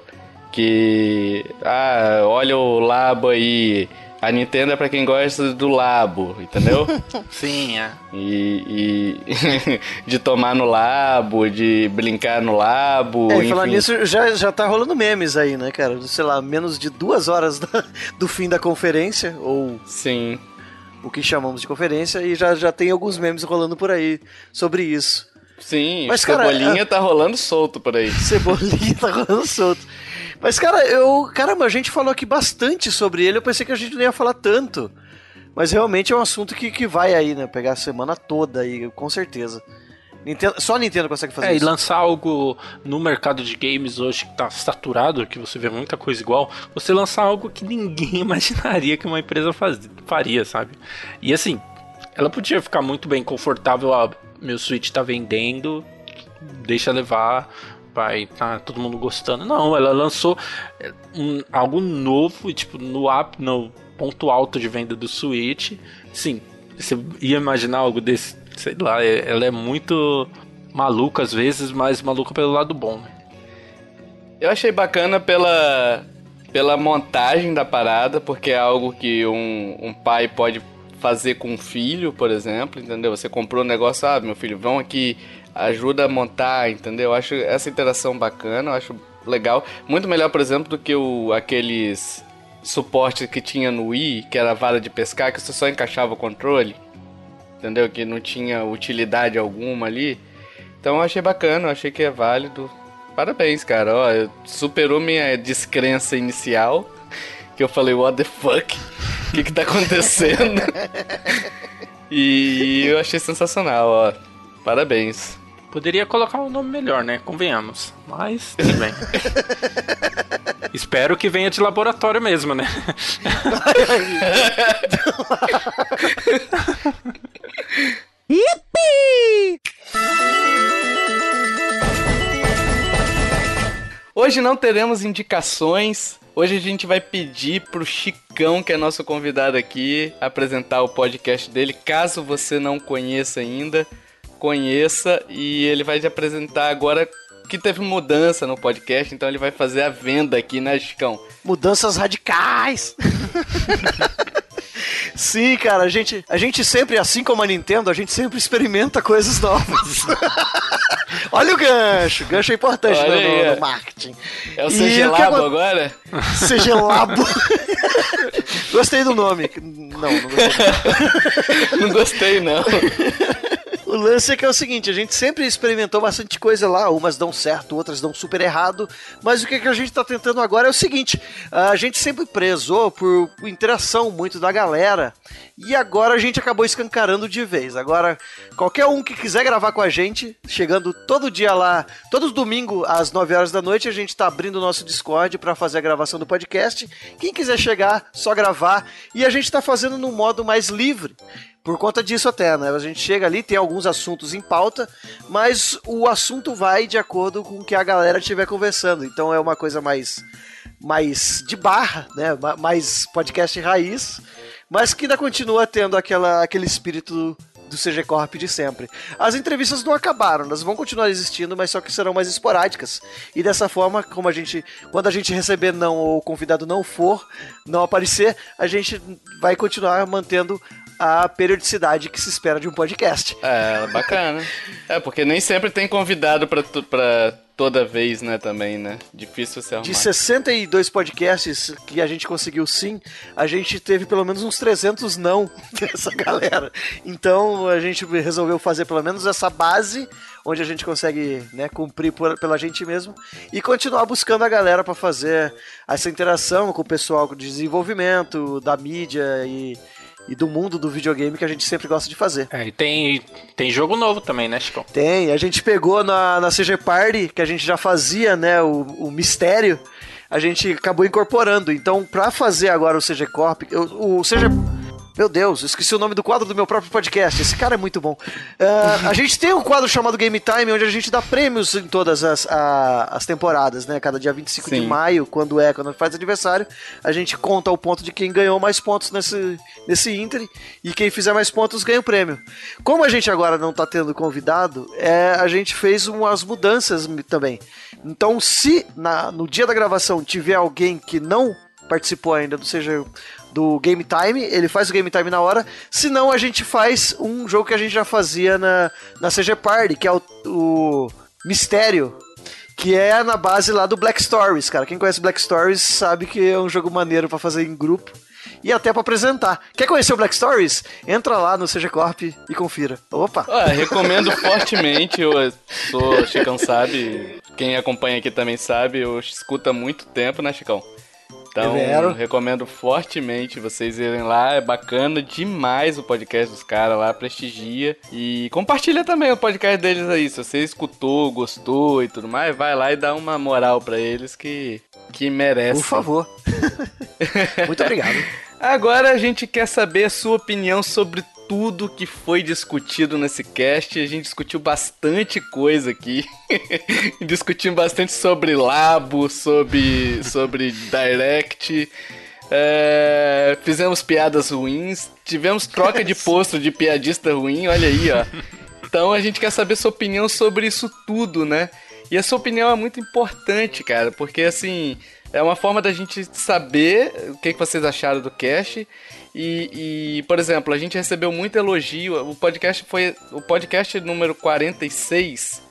Que ah, olha o Labo aí, a Nintendo é pra quem gosta do labo, entendeu? Sim, é. E, e de tomar no labo, de brincar no labo. É, e falar nisso, já, já tá rolando memes aí, né, cara? Sei lá, menos de duas horas do, do fim da conferência, ou. Sim. O que chamamos de conferência, e já, já tem alguns memes rolando por aí sobre isso. Sim, Mas, Cebolinha cara, tá rolando solto por aí. Cebolinha tá rolando solto. Mas, cara, eu. Caramba, a gente falou aqui bastante sobre ele. Eu pensei que a gente não ia falar tanto. Mas realmente é um assunto que, que vai aí, né? Pegar a semana toda aí, com certeza. Nintendo, só a Nintendo consegue fazer é, isso. É, e lançar algo no mercado de games hoje que tá saturado, que você vê muita coisa igual, você lançar algo que ninguém imaginaria que uma empresa faz, faria, sabe? E assim, ela podia ficar muito bem confortável, meu Switch tá vendendo, deixa levar, vai tá todo mundo gostando. Não, ela lançou é, um, algo novo, tipo, no app, no ponto alto de venda do Switch. Sim, você ia imaginar algo desse, sei lá, é, ela é muito maluca às vezes, mas maluca pelo lado bom. Né? Eu achei bacana pela, pela montagem da parada, porque é algo que um, um pai pode fazer com um filho, por exemplo, entendeu? Você comprou um negócio, ah, meu filho, vão aqui ajuda a montar, entendeu? Eu acho essa interação bacana, eu acho legal. Muito melhor, por exemplo, do que o, aqueles suportes que tinha no Wii, que era a vara de pescar, que você só encaixava o controle, entendeu? Que não tinha utilidade alguma ali. Então eu achei bacana, eu achei que é válido. Parabéns, cara. Ó, superou minha descrença inicial. Que eu falei, what the fuck? O que, que tá acontecendo? e eu achei sensacional, ó. Parabéns. Poderia colocar um nome melhor, né? Convenhamos. Mas, tudo bem. Espero que venha de laboratório mesmo, né? Yippee! Hoje não teremos indicações. Hoje a gente vai pedir pro Chicão, que é nosso convidado aqui, apresentar o podcast dele. Caso você não conheça ainda, conheça e ele vai te apresentar agora que teve mudança no podcast, então ele vai fazer a venda aqui, né, Chicão? Mudanças radicais! Sim, cara, a gente, a gente sempre, assim como a Nintendo, a gente sempre experimenta coisas novas. Olha o gancho, gancho é importante no, no, no, marketing. É o CG Labo agora? CG Labo. gostei do nome. Não, não gostei. não gostei, não. O lance é que é o seguinte, a gente sempre experimentou bastante coisa lá, umas dão certo, outras dão super errado, mas o que, que a gente tá tentando agora é o seguinte, a gente sempre prezou por interação muito da galera, e agora a gente acabou escancarando de vez. Agora, qualquer um que quiser gravar com a gente, chegando todo dia lá, todos domingo às 9 horas da noite, a gente tá abrindo o nosso Discord para fazer a gravação do podcast. Quem quiser chegar, só gravar, e a gente tá fazendo num modo mais livre. Por conta disso até, né? A gente chega ali, tem alguns assuntos em pauta, mas o assunto vai de acordo com o que a galera estiver conversando. Então é uma coisa mais mais de barra, né? Mais podcast raiz, mas que ainda continua tendo aquela, aquele espírito do CG Corp de sempre. As entrevistas não acabaram, elas vão continuar existindo, mas só que serão mais esporádicas. E dessa forma, como a gente, quando a gente receber não ou o convidado não for, não aparecer, a gente vai continuar mantendo a periodicidade que se espera de um podcast. É, bacana. é, porque nem sempre tem convidado pra, pra toda vez, né, também, né? Difícil se arrumar. De 62 podcasts que a gente conseguiu sim, a gente teve pelo menos uns 300 não dessa galera. Então a gente resolveu fazer pelo menos essa base onde a gente consegue né, cumprir por, pela gente mesmo e continuar buscando a galera para fazer essa interação com o pessoal de desenvolvimento, da mídia e e do mundo do videogame que a gente sempre gosta de fazer. É, e tem, tem jogo novo também, né, Chico? Tem, a gente pegou na, na CG Party, que a gente já fazia, né, o, o mistério, a gente acabou incorporando. Então, pra fazer agora o CG Corp, o, o CG meu Deus, esqueci o nome do quadro do meu próprio podcast. Esse cara é muito bom. Uh, a gente tem um quadro chamado Game Time, onde a gente dá prêmios em todas as, a, as temporadas, né? Cada dia 25 Sim. de maio, quando é, quando faz aniversário, a gente conta o ponto de quem ganhou mais pontos nesse, nesse Inter e quem fizer mais pontos ganha o prêmio. Como a gente agora não tá tendo convidado, é, a gente fez umas mudanças também. Então, se na, no dia da gravação tiver alguém que não participou ainda do seja do Game Time, ele faz o Game Time na hora, senão a gente faz um jogo que a gente já fazia na, na CG Party, que é o, o Mistério, que é na base lá do Black Stories, cara. Quem conhece Black Stories sabe que é um jogo maneiro para fazer em grupo e até para apresentar. Quer conhecer o Black Stories? Entra lá no CG Corp e confira. Opa! Ah, recomendo fortemente, eu sou Chicão sabe, quem acompanha aqui também sabe, eu escuto há muito tempo, né, Chicão? Então, recomendo fortemente vocês irem lá. É bacana demais o podcast dos caras lá, prestigia. E compartilha também o podcast deles aí. Se você escutou, gostou e tudo mais, vai lá e dá uma moral para eles que, que merece. Por favor. Muito obrigado. Agora a gente quer saber a sua opinião sobre tudo que foi discutido nesse cast. A gente discutiu bastante coisa aqui. Discutimos bastante sobre Labo, sobre, sobre Direct. É, fizemos piadas ruins. Tivemos troca de posto de piadista ruim, olha aí, ó. Então a gente quer saber sua opinião sobre isso tudo, né? E a sua opinião é muito importante, cara, porque assim, é uma forma da gente saber o que, que vocês acharam do cast e, e, por exemplo, a gente recebeu muito elogio. O podcast foi o podcast número 46,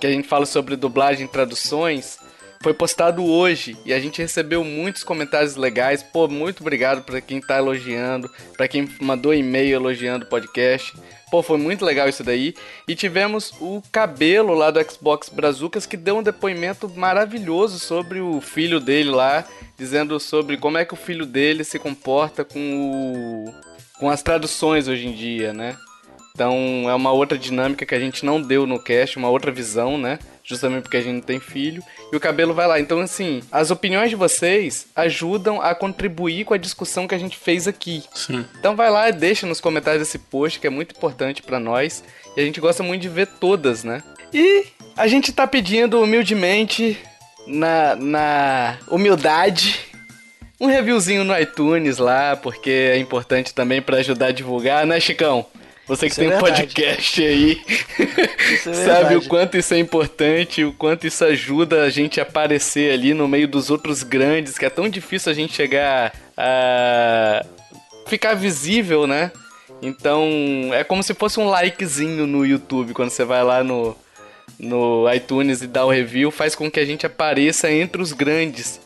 que a gente fala sobre dublagem e traduções, foi postado hoje e a gente recebeu muitos comentários legais. Pô, muito obrigado para quem tá elogiando, para quem mandou e-mail elogiando o podcast. Pô, foi muito legal isso daí. E tivemos o Cabelo lá do Xbox Brazucas que deu um depoimento maravilhoso sobre o filho dele lá dizendo sobre como é que o filho dele se comporta com o com as traduções hoje em dia, né? Então é uma outra dinâmica que a gente não deu no cast, uma outra visão, né? Justamente porque a gente não tem filho, e o cabelo vai lá. Então, assim, as opiniões de vocês ajudam a contribuir com a discussão que a gente fez aqui. Sim. Então vai lá e deixa nos comentários esse post que é muito importante para nós e a gente gosta muito de ver todas, né? E a gente tá pedindo humildemente na, na humildade um reviewzinho no iTunes lá, porque é importante também para ajudar a divulgar, né, Chicão? Você que Isso é tem um verdade. podcast aí, é sabe o quanto isso é importante, o quanto isso ajuda a gente a aparecer ali no meio dos outros grandes, que é tão difícil a gente chegar a ficar visível, né? Então, é como se fosse um likezinho no YouTube quando você vai lá no no iTunes e dá o review, faz com que a gente apareça entre os grandes.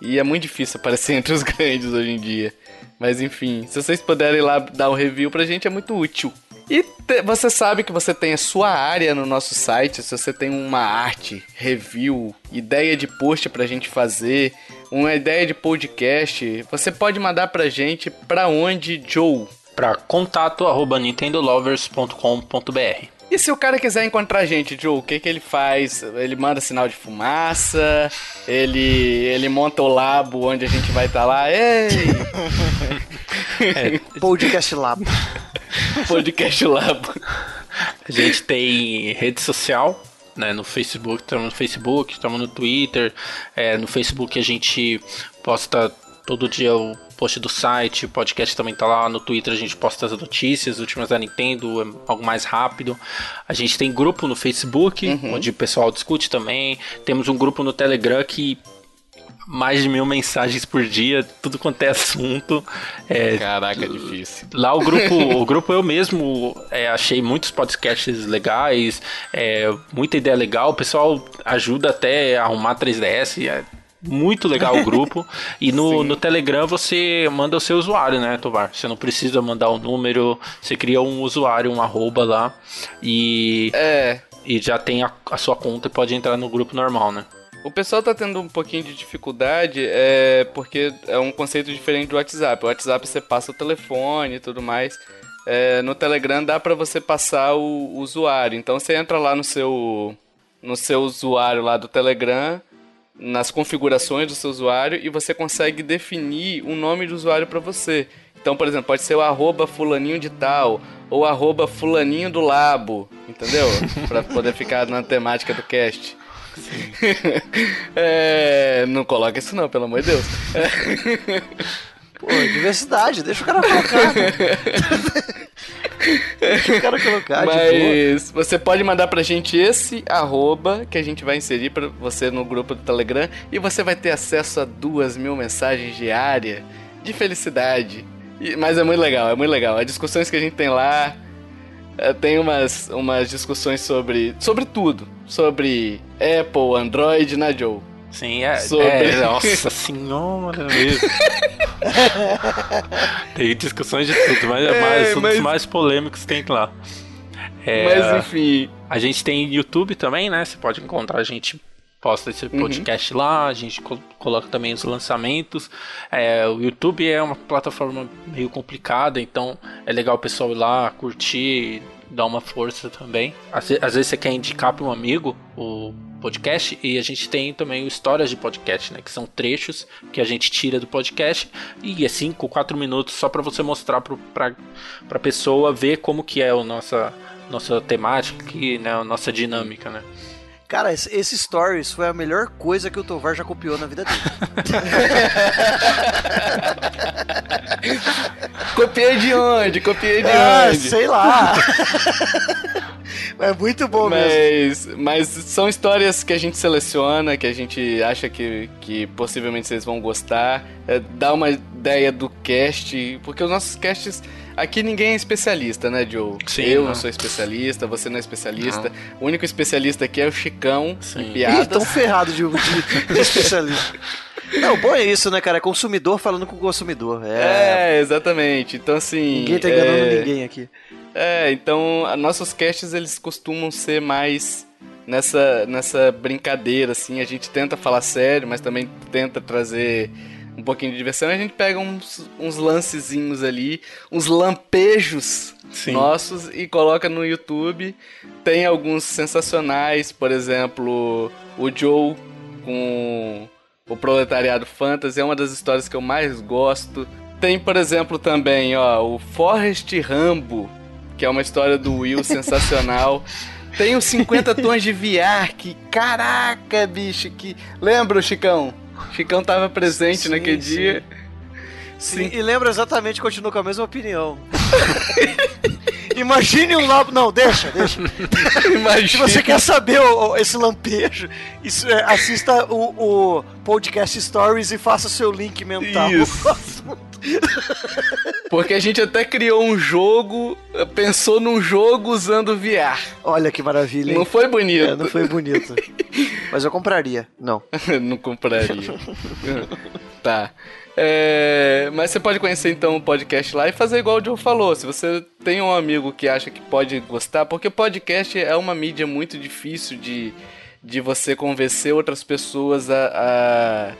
E é muito difícil aparecer entre os grandes hoje em dia. Mas enfim, se vocês puderem lá dar o review pra gente é muito útil. E te- você sabe que você tem a sua área no nosso site, se você tem uma arte, review, ideia de post pra gente fazer, uma ideia de podcast, você pode mandar pra gente pra onde, Joe? Para contato arroba nintendolovers.com.br. E se o cara quiser encontrar a gente, Joe, o que que ele faz? Ele manda sinal de fumaça, ele ele monta o labo onde a gente vai estar lá. Ei! Podcast Lab. Podcast labo. A gente tem rede social, né? No Facebook, estamos no Facebook, estamos no Twitter. É, no Facebook a gente posta todo dia o post do site, o podcast também tá lá. No Twitter a gente posta as notícias últimas da Nintendo, é algo mais rápido. A gente tem grupo no Facebook, onde o pessoal discute também. Temos um grupo no Telegram que mais de mil mensagens por dia, tudo quanto é assunto. É, Caraca, difícil. Lá o grupo, o grupo eu mesmo é, achei muitos podcasts legais, é, muita ideia legal. O pessoal ajuda até a arrumar 3DS. Muito legal o grupo. E no, no Telegram você manda o seu usuário, né, Tovar? Você não precisa mandar o número, você cria um usuário, um arroba lá e, É, e já tem a, a sua conta e pode entrar no grupo normal, né? o pessoal tá tendo um pouquinho de dificuldade é porque é um conceito diferente do WhatsApp. O WhatsApp você passa o telefone e tudo mais. É, no Telegram dá pra você passar o, o usuário. Então você entra lá no seu no seu usuário lá do Telegram, nas configurações do seu usuário e você consegue definir um nome de usuário pra você. Então, por exemplo, pode ser o arroba fulaninho de tal ou arroba fulaninho do labo, entendeu? Pra poder ficar na temática do cast. É, não coloca isso não, pelo amor de Deus. Pô, diversidade, deixa o cara colocar. né? deixa o cara colocar. Mas você pode mandar pra gente esse arroba que a gente vai inserir pra você no grupo do Telegram e você vai ter acesso a duas mil mensagens diárias de felicidade. E- mas é muito legal, é muito legal. As discussões que a gente tem lá eh, tem umas, umas discussões sobre, sobre tudo. Sobre Apple, Android, né, Joe? Sim, é. Sobre- é nossa senhora mesmo. tem discussões de tudo, mas é É, mais, um mas- dos mais polêmicos que tem lá. É, Mas enfim. a gente tem YouTube também, né? Você pode encontrar a gente. Posta esse Uhum. podcast lá, a gente co- coloca também os lançamentos. É, o YouTube é uma plataforma meio complicada, então é legal o pessoal ir lá, curtir, dar uma força também. Às, às vezes você quer indicar para um amigo o podcast e a gente tem também o histórias de podcast, né? Que são trechos que a gente tira do podcast e é 5, 4 minutos só para você mostrar para a pessoa ver como que é a nossa, nossa temática aqui, né? A nossa dinâmica, né? Cara, esse, esse Stories foi a melhor coisa que o Tovar já copiou na vida dele. Copiei de onde? Copiei de ah, onde? sei lá. é muito bom mesmo. Mas, mas são histórias que a gente seleciona, que a gente acha que, que possivelmente vocês vão gostar. É, dá uma ideia do cast, porque os nossos casts. Aqui ninguém é especialista, né, Joe? Sim, Eu não não. sou especialista, você não é especialista. O único especialista aqui é o Chicão Sim. em Ih, piadas. tão ferrado de, de, de especialista. Não, o bom é isso, né, cara? É consumidor falando com consumidor. É. É, exatamente. Então, assim. ninguém tá enganando é... ninguém aqui. É, então a- nossos casts eles costumam ser mais nessa, nessa brincadeira, assim. A gente tenta falar sério, mas também tenta trazer um pouquinho de diversão, a gente pega uns, uns lancezinhos ali, uns lampejos Sim. nossos e coloca no YouTube. Tem alguns sensacionais, por exemplo, o Joe com o Proletariado Fantasy, é uma das histórias que eu mais gosto. Tem, por exemplo, também, ó, o Forrest Rambo, que é uma história do Will sensacional. Tem os 50 tons de VR, que caraca, bicho, que lembra o Chicão? Chicão tava presente sim, naquele sim. dia. Sim. E, e lembra exatamente, continua com a mesma opinião. Imagine um labo. Não, deixa, deixa. Imagine. Se você quer saber o, o, esse lampejo, isso, é, assista o, o, podcast Stories e faça seu link mental. Isso. Porque a gente até criou um jogo, pensou num jogo usando VR. Olha que maravilha. Hein? Não foi bonito. É, não foi bonito. Mas eu compraria. Não. não compraria. tá. É, mas você pode conhecer então o podcast lá e fazer igual o Joe falou. Se você tem um amigo que acha que pode gostar, porque podcast é uma mídia muito difícil de, de você convencer outras pessoas a,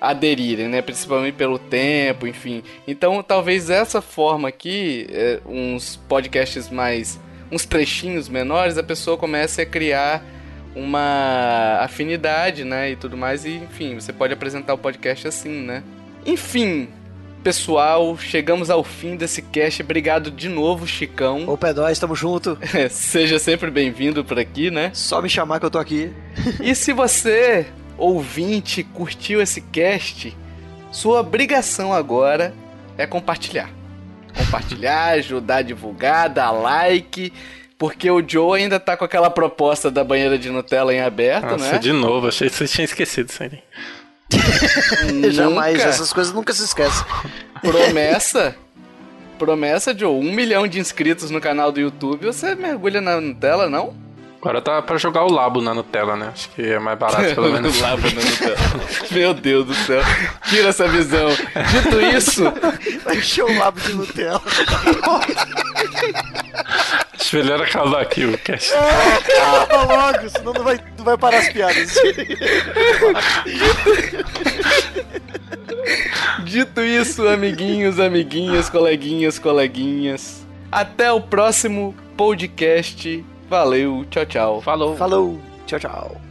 a aderirem, né? Principalmente pelo tempo, enfim. Então, talvez essa forma aqui, é, uns podcasts mais. uns trechinhos menores, a pessoa comece a criar uma afinidade, né? E tudo mais. E, enfim, você pode apresentar o podcast assim, né? Enfim, pessoal, chegamos ao fim desse cast. Obrigado de novo, Chicão. Ô, Pedóis, tamo junto. Seja sempre bem-vindo por aqui, né? Só me chamar que eu tô aqui. e se você, ouvinte, curtiu esse cast, sua obrigação agora é compartilhar. Compartilhar, ajudar a divulgar, dar like. Porque o Joe ainda tá com aquela proposta da banheira de Nutella em aberto, Nossa, né? de novo, achei que você tinha esquecido isso aí. Jamais, essas coisas nunca se esquecem. Promessa? Promessa, Joe, um milhão de inscritos no canal do YouTube, você mergulha na Nutella, não? Agora tá pra jogar o Labo na Nutella, né? Acho que é mais barato, pelo menos. o Labo na Nutella. Meu Deus do céu. Tira essa visão. Dito isso... Vai encher o Labo de Nutella. Acho melhor acabar aqui o cast. É, acaba logo, senão não vai, não vai parar as piadas. Dito isso, amiguinhos, amiguinhas, coleguinhas, coleguinhas. Até o próximo podcast. Valeu, tchau, tchau. Falou. Falou, tchau, tchau.